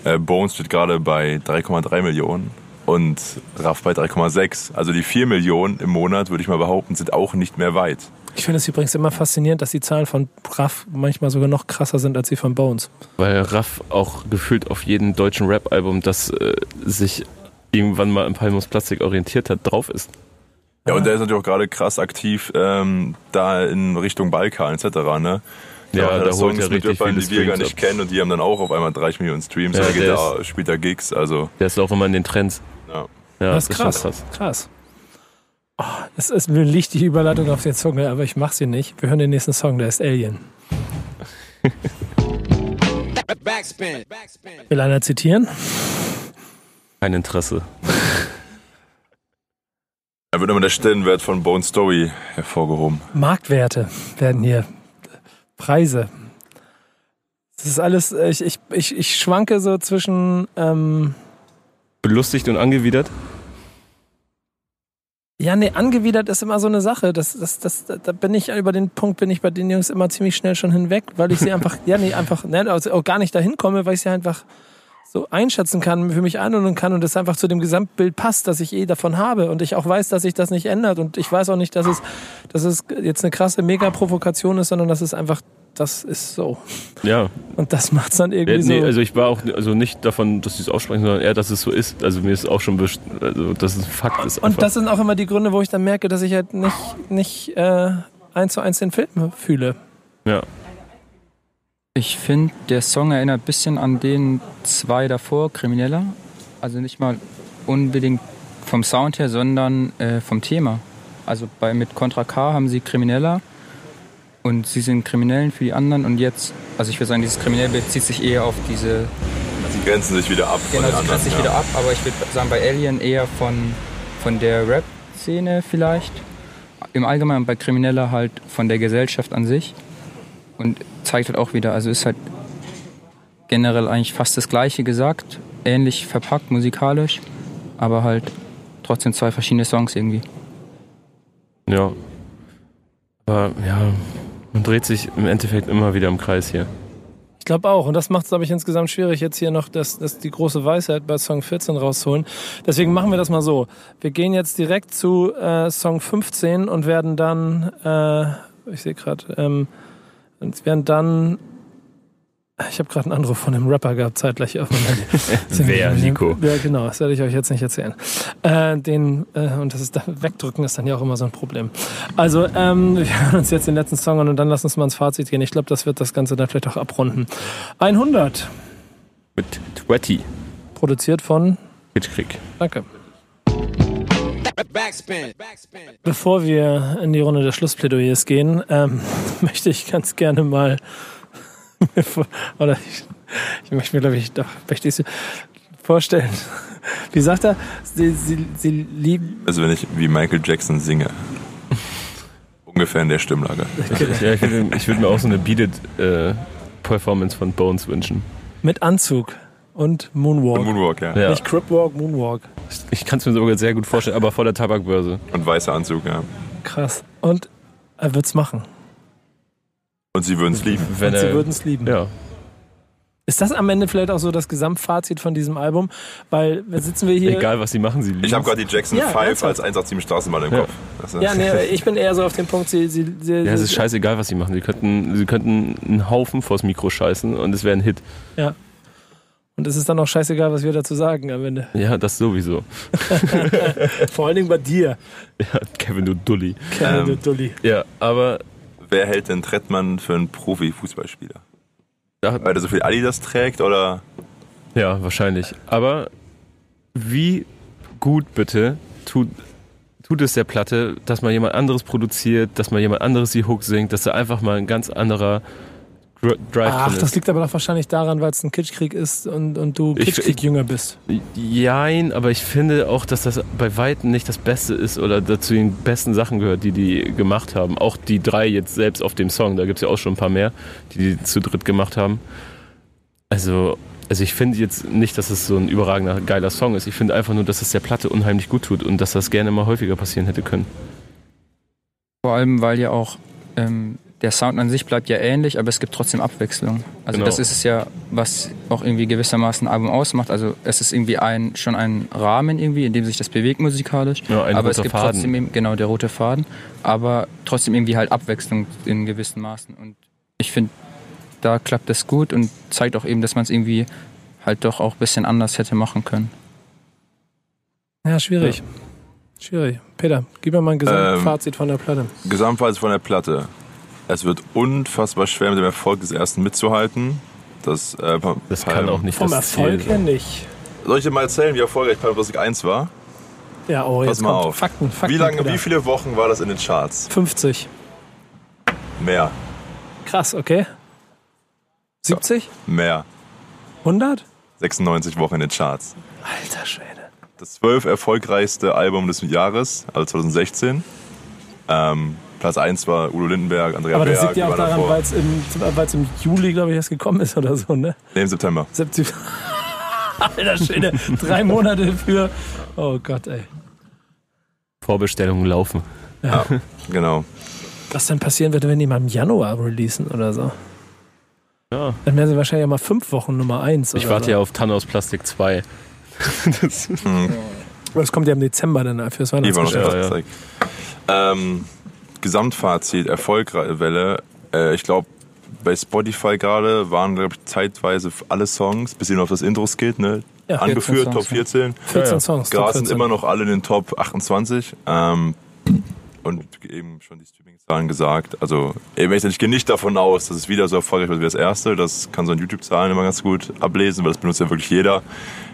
Äh, Bones steht gerade bei 3,3 Millionen und Raff bei 3,6. Also die 4 Millionen im Monat, würde ich mal behaupten, sind auch nicht mehr weit. Ich finde es übrigens immer faszinierend, dass die Zahlen von Braff manchmal sogar noch krasser sind als die von Bones. Weil Raff auch gefühlt auf jedem deutschen Rap-Album, das äh, sich irgendwann mal im Palmus Plastik orientiert hat, drauf ist. Ja, und der ist natürlich auch gerade krass aktiv ähm, da in Richtung Balkan etc. Ne? Ja, hat da holt Songs er mit richtig Rappern, viele die wir gar nicht ab. kennen und die haben dann auch auf einmal 30 Millionen Streams. Ja, und er geht der da, spielt da Gigs, also Der ist auch immer in den Trends. ja. Ja, das ist krass. Krass. krass. Oh, es ist, mir liegt die Überleitung auf der Zunge, aber ich mach sie nicht. Wir hören den nächsten Song, der ist Alien. Backspin. Backspin. Will einer zitieren? Kein Interesse. Da wird immer der Stellenwert von Bone Story hervorgehoben. Marktwerte werden hier. Preise. Das ist alles, ich, ich, ich, ich schwanke so zwischen, ähm, Belustigt und angewidert? Ja, nee, angewidert ist immer so eine Sache. Das, das, das, da bin ich, über den Punkt bin ich bei den Jungs immer ziemlich schnell schon hinweg, weil ich sie einfach, ja, nee, einfach, ne, also auch gar nicht dahin komme, weil ich sie einfach so einschätzen kann, für mich einordnen kann und es einfach zu dem Gesamtbild passt, das ich eh davon habe und ich auch weiß, dass sich das nicht ändert und ich weiß auch nicht, dass es, dass es jetzt eine krasse Mega-Provokation ist, sondern dass es einfach, das ist so. Ja. Und das macht's dann irgendwie Nee, so. also ich war auch also nicht davon, dass sie es aussprechen, sondern eher, dass es so ist. Also mir ist auch schon, best- also dass es ein Fakt ist. Und das sind auch immer die Gründe, wo ich dann merke, dass ich halt nicht, nicht äh, eins zu eins den Film fühle. ja. Ich finde, der Song erinnert ein bisschen an den zwei davor, Krimineller. Also nicht mal unbedingt vom Sound her, sondern äh, vom Thema. Also bei, mit Contra K haben sie Krimineller und sie sind Kriminellen für die anderen und jetzt, also ich würde sagen, dieses Kriminell bezieht sich eher auf diese, Sie grenzen sich wieder ab von genau, den sie anderen. grenzt sich ja. wieder ab, aber ich würde sagen, bei Alien eher von, von der Rap-Szene vielleicht. Im Allgemeinen bei Krimineller halt von der Gesellschaft an sich. Und zeigt halt auch wieder, also ist halt generell eigentlich fast das Gleiche gesagt, ähnlich verpackt musikalisch, aber halt trotzdem zwei verschiedene Songs irgendwie. Ja. Aber ja, man dreht sich im Endeffekt immer wieder im Kreis hier. Ich glaube auch. Und das macht es, glaube ich, insgesamt schwierig, jetzt hier noch das, das die große Weisheit bei Song 14 rausholen. Deswegen machen wir das mal so. Wir gehen jetzt direkt zu äh, Song 15 und werden dann, äh, ich sehe gerade, ähm, werden dann, ich habe gerade einen Anruf von einem Rapper gehabt, zeitgleich auf meinem Handy. Wer, Nico? Ja, genau, das werde ich euch jetzt nicht erzählen. Äh, den, äh, und das ist dann, wegdrücken ist dann ja auch immer so ein Problem. Also, ähm, wir hören uns jetzt den letzten Song an und dann lass uns mal ins Fazit gehen. Ich glaube, das wird das Ganze dann vielleicht auch abrunden. 100, Mit Twetty. produziert von, Hitchkrieg. danke. Backspin. Backspin. Bevor wir in die Runde des Schlussplädoyers gehen, ähm, möchte ich ganz gerne mal, oder ich, ich möchte mir, glaube ich, doch, möchte ich vorstellen. Wie sagt er? Sie, sie, sie lieben, Also wenn ich wie Michael Jackson singe. Ungefähr in der Stimmlage. Ja, ich würde ich würd mir auch so eine Beat It, äh, Performance von Bones wünschen. mit Anzug und Moonwalk. Und Moonwalk, ja. Ja. Nicht Cripwalk, Moonwalk. Ich kann es mir sogar sehr gut vorstellen, aber vor der Tabakbörse. Und weißer Anzug, ja. Krass. Und er wird's machen. Und sie würden es lieben. Wenn und sie würden es lieben. ja. Ist das am Ende vielleicht auch so das Gesamtfazit von diesem Album? Weil sitzen wir hier. Egal, was sie machen, sie lieben Ich habe gerade die Jackson Ja, 5 ernsthaft? als 187 Straßenbahn im Ja. Kopf. Ja, nee, ich bin eher so auf dem Punkt, sie, sie, sie, Ja, es ist scheißegal, was sie machen. Sie könnten, sie könnten einen Haufen vors Mikro scheißen und es wäre ein Hit. Ja. Und es ist dann auch scheißegal, was wir dazu sagen am Ende. Ja, das sowieso. Vor allen Dingen bei dir, Ja, Kevin, du Dulli. Kerl, Ähm. du Dulli. Ja, aber Wer hält denn Trettmann für einen Profi-Fußballspieler? Weil er so viel Adidas trägt oder? ja, wahrscheinlich. Aber wie gut bitte tut, tut es der Platte, dass mal jemand anderes produziert, dass mal jemand anderes die Hook singt, dass da einfach mal ein ganz anderer Drive Ach, das liegt aber doch wahrscheinlich daran, weil es ein Kitschkrieg ist und, und du Kitschkrieg-Jünger bist. Jein, aber ich finde auch, dass das bei Weitem nicht das Beste ist oder dazu den besten Sachen gehört, die die gemacht haben. Auch die drei jetzt selbst auf dem Song, da gibt es ja auch schon ein paar mehr, die die zu dritt gemacht haben. Also, also ich finde jetzt nicht, dass es so ein überragender, geiler Song ist. Ich finde einfach nur, dass es der Platte unheimlich gut tut und dass das gerne mal häufiger passieren hätte können. Vor allem, weil ja auch ähm, der Sound an sich bleibt ja ähnlich, aber es gibt trotzdem Abwechslung. Also Genau. das ist es ja, was auch irgendwie gewissermaßen ein Album ausmacht. Also es ist irgendwie ein, schon ein Rahmen irgendwie, in dem sich das bewegt musikalisch. Ja, ein aber es gibt Faden. trotzdem eben, genau, der rote Faden. Aber trotzdem irgendwie halt Abwechslung in gewissen Maßen. Und ich finde, da klappt das gut und zeigt auch eben, dass man es irgendwie halt doch auch ein bisschen anders hätte machen können. Ja, schwierig. Schwierig. Peter, gib mir mal ein Gesamtfazit von der Platte. Gesamtfazit von der Platte. Es wird unfassbar schwer mit dem Erfolg des ersten mitzuhalten. Das, äh, Das kann auch nicht Vom das Ziel Erfolg her nicht. Soll ich dir mal erzählen, wie erfolgreich Palm Music 1 war? Ja, oh, Pass jetzt mal kommt auf. Fakten, Fakten. wie lange, wie viele Wochen war das in den Charts? 50. Mehr. Krass, okay. 70? Mehr. 100? 96 Wochen in den Charts. Alter Schwede. Das zwölf erfolgreichste Album des Jahres, also 2016. Ähm, Platz 1 war Udo Lindenberg, Andrea Aber das Berg. liegt ja auch daran, weil es im, im Juli, glaube ich, erst gekommen ist oder so, ne? Nee, im September. September. Alter Schwede. Drei Monate für. Oh Gott, ey. Vorbestellungen laufen. Ja, genau. Was denn passieren würde, wenn die mal im Januar releasen oder so? Ja. Dann wären sie wahrscheinlich ja mal fünf Wochen Nummer eins. Ich oder warte so. ja auf Thanos Plastik 2. das, Aber das kommt ja im Dezember dann war noch Weihnachtsgeschäft. Ja, ja. Plastik. Ähm, Gesamtfazit, Erfolgwelle. Äh, ich glaube, bei Spotify gerade waren, glaube ich, zeitweise alle Songs, bis ihr noch auf das Intros geht, ne? Ja, Angeführt, 14 Top Songs, 14. 14 Ja, ja. Songs. Gras sind 14. immer noch alle in den Top 28. Ähm, und eben schon die Streaming-Zahlen gesagt. Also, eben, ich gehe nicht davon aus, dass es wieder so erfolgreich wird wie das erste. Das kann so an YouTube-Zahlen immer ganz gut ablesen, weil das benutzt ja wirklich jeder.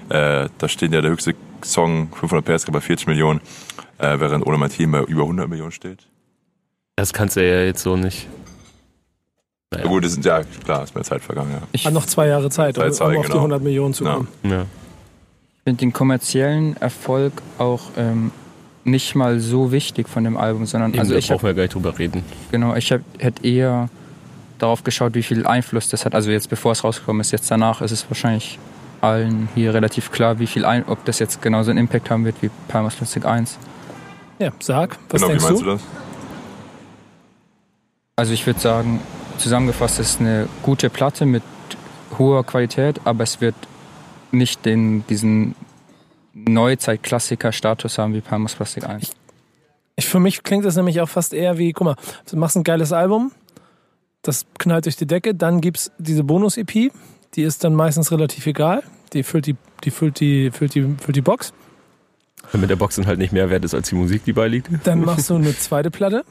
Äh, da steht ja der höchste Song, 500 PS, bei 40 Millionen, äh, während ohne mein Team bei über 100 Millionen steht. Das kannst du ja jetzt so nicht. Ja. Gut, das sind ja, klar, ist mehr Zeit vergangen, ja. Ich Hat noch zwei Jahre Zeit, um, Zeit zeigen, um auf die genau. 100 Millionen zu Ja. kommen. Ja. finde den kommerziellen Erfolg auch ähm, nicht mal so wichtig von dem Album, sondern also da ich hab, brauchen wir gar nicht drüber reden. genau, ich hab, hätte eher darauf geschaut, wie viel Einfluss das hat. Also jetzt bevor es rausgekommen ist, jetzt danach ist es wahrscheinlich allen hier relativ klar, wie viel ein, ob das jetzt genauso einen Impact haben wird wie Palmas Plastic 1. Ja, sag, was genau, wie denkst meinst du? du das? Also ich würde sagen, zusammengefasst ist es eine gute Platte mit hoher Qualität, aber es wird nicht den, diesen Neuzeit-Klassiker-Status haben wie Palmas Plastic 1. Ich, für mich klingt das nämlich auch fast eher wie, guck mal, du machst ein geiles Album, das knallt durch die Decke, dann gibt's diese Bonus-EP, die ist dann meistens relativ egal, die füllt die, die, füllt die, füllt die, füllt die Box. Damit der Boxen halt nicht mehr wert ist als die Musik, die beiliegt. Dann machst du eine zweite Platte.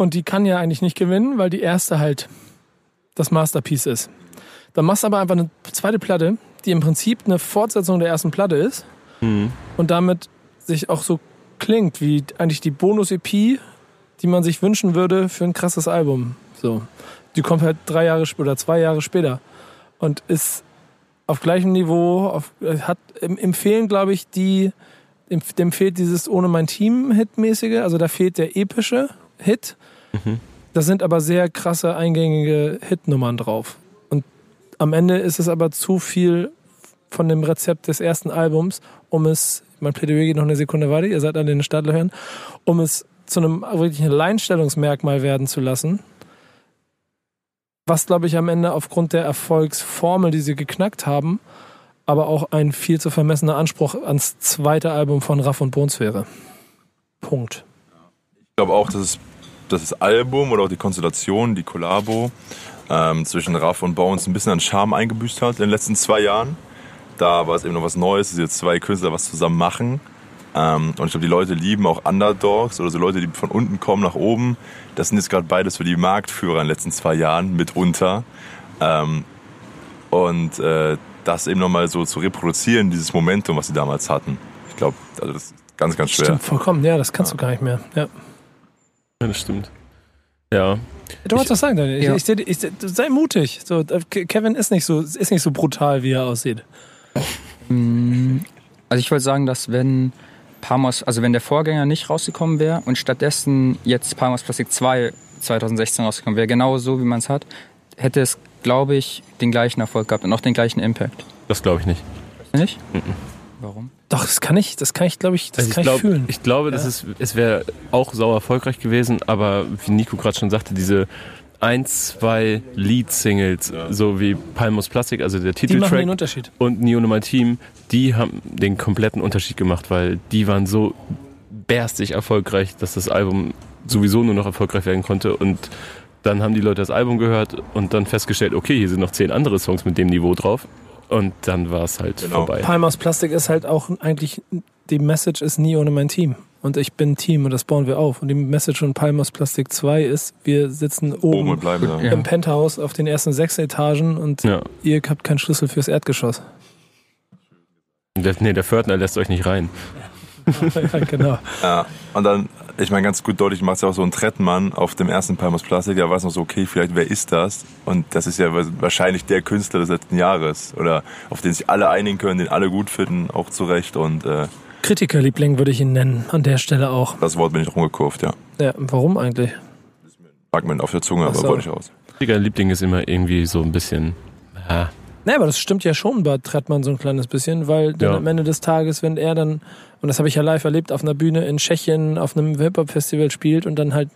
Und die kann ja eigentlich nicht gewinnen, weil die erste halt das Masterpiece ist. Dann machst du aber einfach eine zweite Platte, die im Prinzip eine Fortsetzung der ersten Platte ist Mhm. und damit sich auch so klingt wie eigentlich die Bonus-EP, die man sich wünschen würde für ein krasses Album. So. Die kommt halt drei Jahre oder zwei Jahre später und ist auf gleichem Niveau, auf, hat im, im Fehlen, glaube ich, die, dem, dem fehlt dieses ohne mein Team-Hit-mäßige, also da fehlt der epische Hit. Da sind aber sehr krasse eingängige Hitnummern drauf. Und am Ende ist es aber zu viel von dem Rezept des ersten Albums, um es, mein Plädoyer geht noch eine Sekunde weiter, ihr seid an den Stadler hören, um es zu einem wirklichen Alleinstellungsmerkmal werden zu lassen. Was, glaube ich, am Ende aufgrund der Erfolgsformel, die sie geknackt haben, aber auch ein viel zu vermessener Anspruch ans zweite Album von Raff und Bones wäre. Punkt. Ich glaube auch, dass, es, dass das Album oder auch die Konstellation, die Kollabo ähm, zwischen Raff und Bones ein bisschen an Charme eingebüßt hat in den letzten zwei Jahren. Da war es eben noch was Neues, dass jetzt zwei Künstler was zusammen machen. Ähm, und ich glaube, die Leute lieben auch Underdogs oder so Leute, die von unten kommen nach oben. Das sind jetzt gerade beides für die Marktführer in den letzten zwei Jahren mitunter. Ähm, und äh, das eben nochmal so zu reproduzieren, dieses Momentum, was sie damals hatten. Ich glaube, also das Ganz, ganz schwer. Stimmt vollkommen. Ja, das kannst du gar nicht mehr. Ja. Ja, das stimmt. Ja. Du wolltest was sagen, Daniel. Ich, Ja. ich, ich, seh- sei mutig. So, äh, Ke- Kevin ist nicht so, ist nicht so brutal, wie er aussieht. Mm, Also ich wollte sagen, dass wenn Parmos, also wenn der Vorgänger nicht rausgekommen wäre und stattdessen jetzt Parmos Plastik 2 2016 rausgekommen wäre, genau so wie man es hat, hätte es, glaube ich, den gleichen Erfolg gehabt und auch den gleichen Impact. Das glaube ich nicht. Nicht? Warum? Doch, das kann ich, das kann ich, glaube ich, das Also kann ich, ich glaub, fühlen. ich glaube, das Ja. ist, es wäre auch sauer erfolgreich gewesen, aber wie Nico gerade schon sagte, diese ein, zwei Lead-Singles, so wie Palmos Plastik, also der Die machen Titeltrack den Unterschied. und Neo My Team, die haben den kompletten Unterschied gemacht, weil die waren so berstig erfolgreich, dass das Album sowieso nur noch erfolgreich werden konnte und dann haben die Leute das Album gehört und dann festgestellt, okay, hier sind noch zehn andere Songs mit dem Niveau drauf und dann war es halt Genau. vorbei. Palm aus Plastik ist halt auch eigentlich, die Message ist nie ohne mein Team. Und ich bin Team und das bauen wir auf. Und die Message von Palm aus Plastik 2 ist, wir sitzen Oben oben bleiben. Ja. im Penthouse auf den ersten sechs Etagen und Ja. ihr habt keinen Schlüssel fürs Erdgeschoss. Der, nee, der Fördner lässt euch nicht rein. Ja, genau. Ja, und dann, ich meine, ganz gut deutlich macht es ja auch so ein Trettmann auf dem ersten Palmos Plastik. Da war es noch so, okay, vielleicht wer ist das? Und das ist ja wahrscheinlich der Künstler des letzten Jahres. Oder auf den sich alle einigen können, den alle gut finden, auch zu Recht. Und äh, Kritikerliebling würde ich ihn nennen, an der Stelle auch. das Wort bin ich rumgekurvt, ja. Ja, warum eigentlich? Mag man auf der Zunge, Ach aber so. wollte ich aus. Digga, Liebling ist immer irgendwie so ein bisschen. Ja, Nee, aber das stimmt ja schon bei Trettmann so ein kleines bisschen, weil dann Ja. am Ende des Tages, wenn er dann, und das habe ich ja live erlebt, auf einer Bühne in Tschechien auf einem Hip-Hop-Festival spielt und dann halt,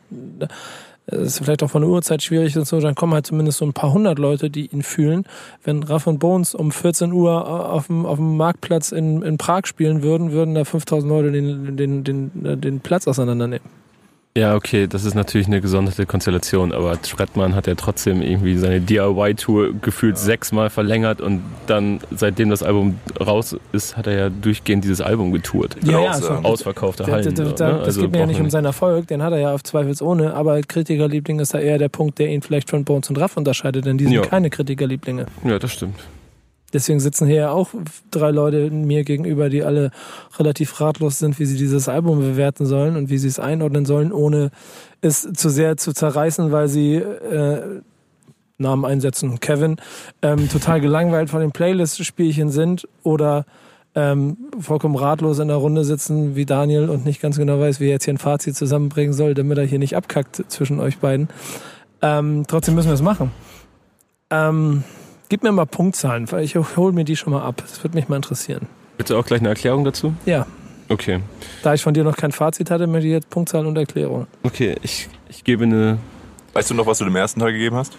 es ist vielleicht auch von der Uhrzeit schwierig und so, dann kommen halt zumindest so ein paar hundert Leute, die ihn fühlen. Wenn Raff und Bones um 14 Uhr auf dem, auf dem Marktplatz in, in Prag spielen würden, würden da 5000 Leute den, den, den, den Platz auseinandernehmen. Ja, okay, das ist natürlich eine gesonderte Konstellation, aber Trettmann hat ja trotzdem irgendwie seine DIY-Tour gefühlt sechsmal verlängert und dann, seitdem das Album raus ist, hat er ja durchgehend dieses Album getourt. Ja, ja, auch so. sagen. Ausverkaufte Da, Hallen. da, so, da, ne? das Also geht mir ja nicht um seinen Erfolg, den hat er ja auf zweifelsohne, aber Kritikerliebling ist da eher der Punkt, der ihn vielleicht von Bones und Raff unterscheidet, denn die sind Ja. keine Kritikerlieblinge. Ja, das stimmt. Deswegen sitzen hier ja auch drei Leute mir gegenüber, die alle relativ ratlos sind, wie sie dieses Album bewerten sollen und wie sie es einordnen sollen, ohne es zu sehr zu zerreißen, weil sie äh, Namen einsetzen, Kevin, ähm, total gelangweilt von den Playlist-Spielchen sind oder ähm, vollkommen ratlos in der Runde sitzen wie Daniel und nicht ganz genau weiß, wie er jetzt hier ein Fazit zusammenbringen soll, damit er hier nicht abkackt zwischen euch beiden. Ähm, trotzdem müssen wir es machen. Ähm, gib mir mal Punktzahlen, weil ich hole mir die schon mal ab. Das würde mich mal interessieren. Bitte auch gleich eine Erklärung dazu? Ja, Okay. da ich von dir noch kein Fazit hatte, möchte ich jetzt Punktzahlen und Erklärung. Okay, ich, ich gebe eine. Weißt du noch, was du dem ersten Teil gegeben hast?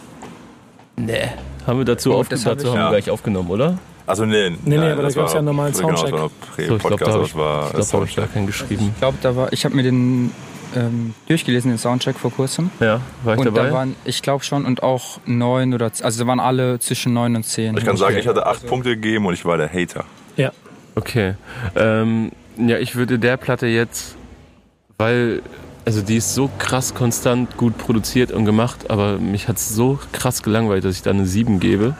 Nee. Haben wir dazu, Oh, auf, das dazu hab haben wir Ja. gleich aufgenommen, oder? Also nee, nee, nein, aber da das gab's war- ja einen normalen genau, das Soundcheck. war So, ich glaube, da habe ich, war ich glaub, da hab ich gar Soundcheck. keinen geschrieben. Ich glaube, da war, ich habe mir den ähm, durchgelesen, den Soundcheck vor kurzem. Ja, war ich Und dabei? da waren, ich glaube schon, und auch neun oder, also da waren alle zwischen neun und zehn. Ich kann sagen, Okay. ich hatte acht Punkte gegeben und ich war der Hater. Ja. Okay. Ähm, ja, ich würde der Platte jetzt, weil, also die ist so krass konstant gut produziert und gemacht, aber mich hat es so krass gelangweilt, dass ich da eine 7 gebe.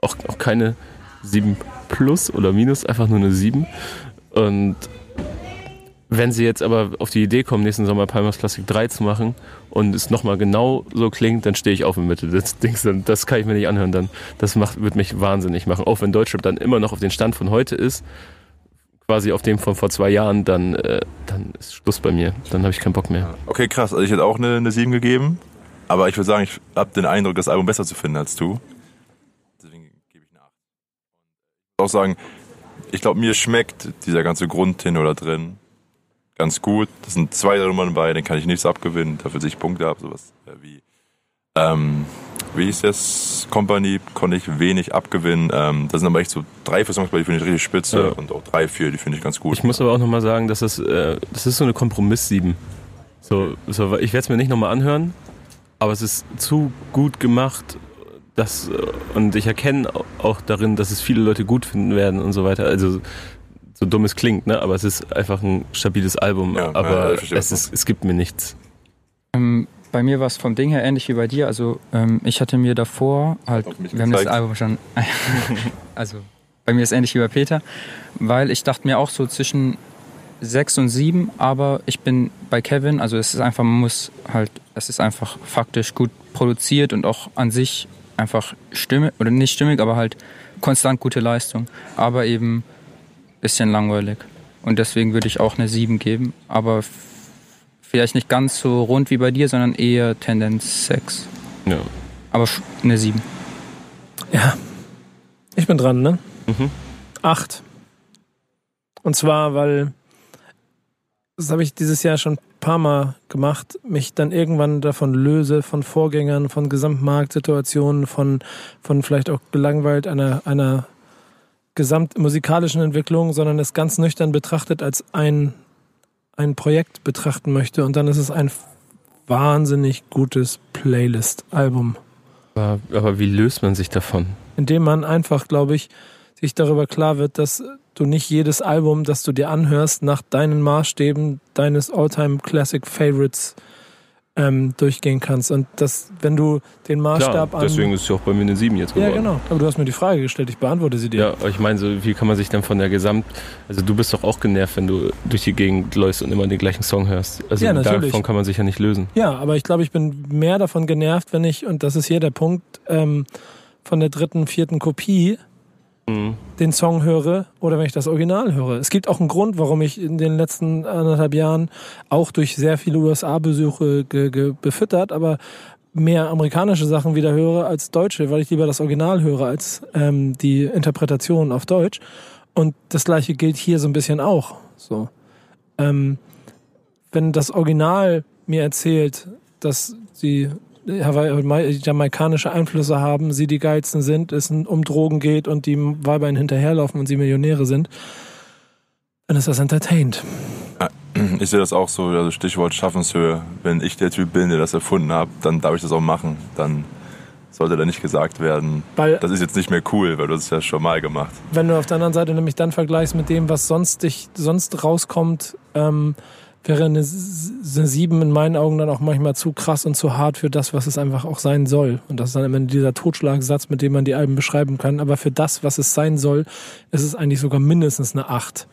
Auch, auch keine 7 plus oder minus, einfach nur eine 7. Und wenn sie jetzt aber auf die Idee kommen, nächsten Sommer Palmas Plastik 3 zu machen und es nochmal genau so klingt, dann stehe ich auf in Mitte des Dings. Das kann ich mir nicht anhören. Dann, das macht, wird mich wahnsinnig machen. Auch wenn Deutschrap dann immer noch auf den Stand von heute ist, quasi auf dem von vor zwei Jahren, dann, äh, dann ist Schluss bei mir. Dann habe ich keinen Bock mehr. Okay, krass. Also ich hätte auch eine, eine 7 gegeben. Aber ich würde sagen, ich habe den Eindruck, das Album besser zu finden als du. Deswegen gebe ich eine 8. Ich muss auch sagen, ich glaube, mir schmeckt dieser ganze Grundtenor da drin ganz gut. Das sind zwei Nummern bei, denen kann ich nichts abgewinnen. Dafür sehe ich Punkte ab. Sowas äh, wie, ähm, wie hieß das? Company konnte ich wenig abgewinnen. Ähm, da sind aber echt so drei, vier Songs bei, die finde ich richtig spitze. Ja. Und auch drei, vier, die finde ich ganz gut. Ich muss aber auch nochmal sagen, dass das, äh, das ist so eine Kompromiss-7. So, so, ich werde es mir nicht nochmal anhören, aber es ist zu gut gemacht. dass, äh, und ich erkenne auch darin, dass es viele Leute gut finden werden und so weiter. Also so dumm es klingt, ne? aber es ist einfach ein stabiles Album. Ja, ja, aber was es, ist, es gibt mir nichts. Ähm, bei mir war es vom Ding her ähnlich wie bei dir. Also ähm, ich hatte mir davor halt, wir haben das. Album schon, also bei mir ist ähnlich wie bei Peter, weil ich dachte mir auch so zwischen 6 und 7, aber ich bin bei Kevin, also es ist einfach, man muss halt, es ist einfach faktisch gut produziert und auch an sich einfach stimmig, oder nicht stimmig, aber halt konstant gute Leistung, aber eben bisschen langweilig. Und deswegen würde ich auch eine 7 geben, aber vielleicht nicht ganz so rund wie bei dir, sondern eher Tendenz 6. Ja. Aber eine 7. Ja. Ich bin dran, ne? Mhm. Acht. Und zwar, weil das habe ich dieses Jahr schon ein paar Mal gemacht, mich dann irgendwann davon löse, von Vorgängern, von Gesamtmarktsituationen, von, von vielleicht auch gelangweilt einer, einer gesamtmusikalischen Entwicklung, sondern es ganz nüchtern betrachtet als ein, ein Projekt betrachten möchte. Und dann ist es ein wahnsinnig gutes Playlist-Album Aber, aber wie löst man sich davon? indem man einfach, glaube ich, sich darüber klar wird, dass du nicht jedes Album, das du dir anhörst, nach deinen Maßstäben deines Alltime Classic Favorites ähm, durchgehen kannst. Und dass, wenn du den Maßstab Klar, deswegen ist es ja auch bei mir eine 7 jetzt geworden. Ja, genau. Aber du hast mir die Frage gestellt, ich beantworte sie dir. Ja, ich meine, so, wie kann man sich denn von der Gesamt... Also du bist doch auch genervt, wenn du durch die Gegend läufst und immer den gleichen Song hörst. Also Ja, natürlich. davon kann man sich ja nicht lösen. Ja, aber ich glaube, ich bin mehr davon genervt, wenn ich, und das ist hier der Punkt, ähm, von der dritten, vierten Kopie Mhm. den Song höre oder wenn ich das Original höre. Es gibt auch einen Grund, warum ich in den letzten anderthalb Jahren auch durch sehr viele USA-Besuche befüttert, aber mehr amerikanische Sachen wieder höre als deutsche, weil ich lieber das Original höre als ähm, die Interpretation auf Deutsch. Und das gleiche gilt hier so ein bisschen auch. So, ähm, wenn das Original mir erzählt, dass sie Hawaii- jamaikanische Einflüsse haben, sie die geilsten sind, es um Drogen geht und die Weiber ihnen hinterherlaufen und sie Millionäre sind, dann ist das entertained. Ich sehe das auch so, also Stichwort Schaffenshöhe. Wenn ich der Typ bin, der das erfunden hat, dann darf ich das auch machen. Dann sollte da nicht gesagt werden, Weil das ist jetzt nicht mehr cool, weil du das ja schon mal gemacht. wenn du auf der anderen Seite nämlich dann vergleichst mit dem, was sonst dich sonst rauskommt, ähm, wäre eine, eine 7 in meinen Augen dann auch manchmal zu krass und zu hart für das, was es einfach auch sein soll. Und das ist dann Ende dieser Totschlagsatz, mit dem man die Alben beschreiben kann. Aber für das, was es sein soll, ist es eigentlich sogar mindestens eine 8.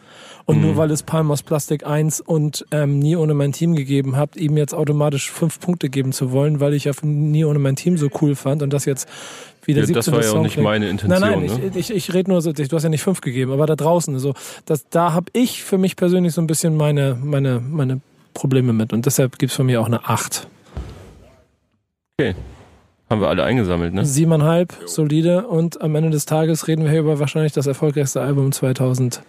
Und nur weil es Palm aus Plastik 1 und ähm, Nie ohne mein Team gegeben habt, ihm jetzt automatisch fünf Punkte geben zu wollen, weil ich auf Nie ohne mein Team so cool fand und das jetzt wieder Ja, das 17. war ja auch nicht klingt. meine Intention. Nein, nein, ne? ich, ich, ich rede nur so, du hast ja nicht fünf gegeben, aber da draußen, so, das, da habe ich für mich persönlich so ein bisschen meine, meine, meine Probleme mit und deshalb gibt's von mir auch eine acht. Haben wir alle eingesammelt, ne? Siebeneinhalb, solide und am Ende des Tages reden wir hier über wahrscheinlich das erfolgreichste Album 2000.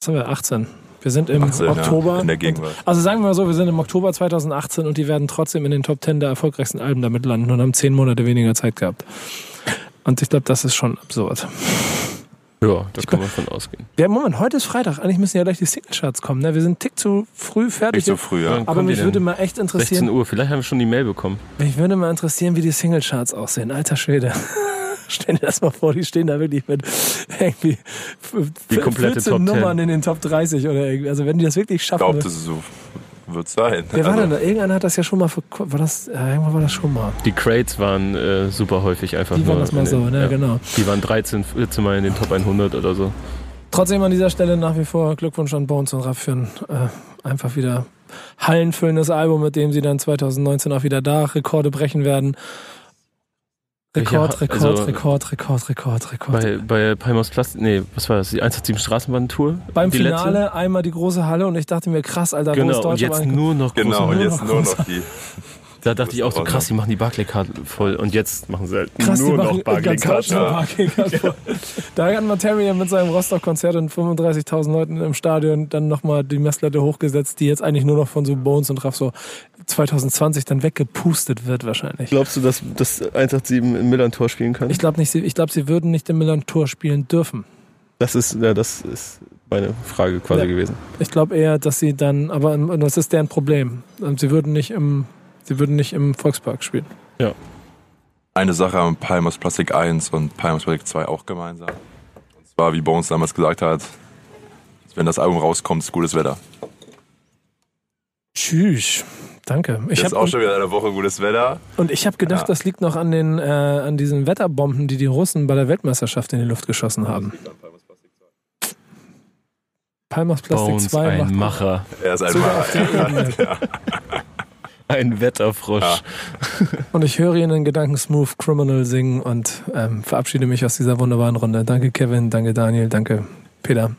Was haben wir? 18. Wir sind im 18, ja, Oktober. in der Gegenwart. Also sagen wir mal so, wir sind im Oktober 2018 und die werden trotzdem in den Top 10 der erfolgreichsten Alben damit landen und haben zehn Monate weniger Zeit gehabt. Und ich glaube, das ist schon absurd. Ja, da kann man von ausgehen. Ja, Moment, heute ist Freitag. Eigentlich müssen ja gleich die Singlecharts kommen. Ne? Wir sind einen Tick zu früh fertig. Nicht so früh, ja. Aber mich würde mal echt 16 interessieren, Uhr, vielleicht haben wir schon die Mail bekommen. mich würde mal interessieren, wie die Singlecharts aussehen. Alter Schwede. Stell dir das mal vor, die stehen da wirklich mit irgendwie Die komplette 14 Top 10. Nummern in den Top 30 oder irgendwie. Also wenn die das wirklich Ich schaffen. glaube, das ist so wird sein. Wer war Also, denn da? Irgendeiner hat das ja schon mal verk- war das, ja, irgendwann war das schon mal. Die Crates waren äh, super häufig einfach Die nur. waren das mal so, den, ne, ja. genau. Die waren 13, 14 Mal in den Top 100 oder so. Trotzdem an dieser Stelle nach wie vor Glückwunsch an Bones und Raff für ein äh, einfach wieder hallenfüllendes Album, mit dem sie dann 2019 auch wieder da Rekorde brechen werden. Rekord, Rekord, also- Rekord, Rekord, Rekord, Rekord. Bei, bei Palmos Plastik, nee, was war das? Die 187 Straßenbahn-Tour? Beim die Finale einmal die große Halle und ich dachte mir, krass, Alter, wo ist Genau, und Deutschland jetzt nur noch große Genau, und jetzt nur noch die. Da dachte ich auch so, krass, die machen die Barclaycard voll und jetzt machen sie halt Krass, nur die noch Barclaycard. Ja. Voll. Da hat Materia mit seinem Rostock-Konzert und 35.000 Leuten im Stadion dann nochmal die Messlatte hochgesetzt, die jetzt eigentlich nur noch von so Bones und Raff so 2020 dann weggepustet wird wahrscheinlich. Glaubst du, dass das 187 im Millantor spielen kann? Ich glaube nicht, sie- ich glaube, sie würden nicht im Milan-Tor spielen dürfen. das ist, ja, das ist meine Frage quasi Ja. gewesen. Ich glaube eher, dass sie dann, aber das ist deren Problem. Sie würden nicht im, sie würden nicht im Volkspark spielen. Eine Sache haben Palmos Plastik 1 und Palmos Plastik 2 auch gemeinsam. Und zwar, wie Bones damals gesagt hat, wenn das Album rauskommt, ist gutes Wetter. Tschüss. Danke. Ich Jetzt hab, auch schon wieder eine Woche gutes Wetter. Und ich habe gedacht, Ja. das liegt noch an den äh, an diesen Wetterbomben, die die Russen bei der Weltmeisterschaft in die Luft geschossen haben. Palmas Plastik Bones, 2 ein macht Macher, Er ist ein Macher. ein Wetterfrosch. Ja. Und ich höre ihn in Gedanken Smooth Criminal singen und ähm, verabschiede mich aus dieser wunderbaren Runde. Danke Kevin, danke Daniel, danke Peter.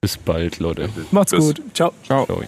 Bis bald, Leute. Macht's Tschüss. gut. Ciao. Ciao. Ciao.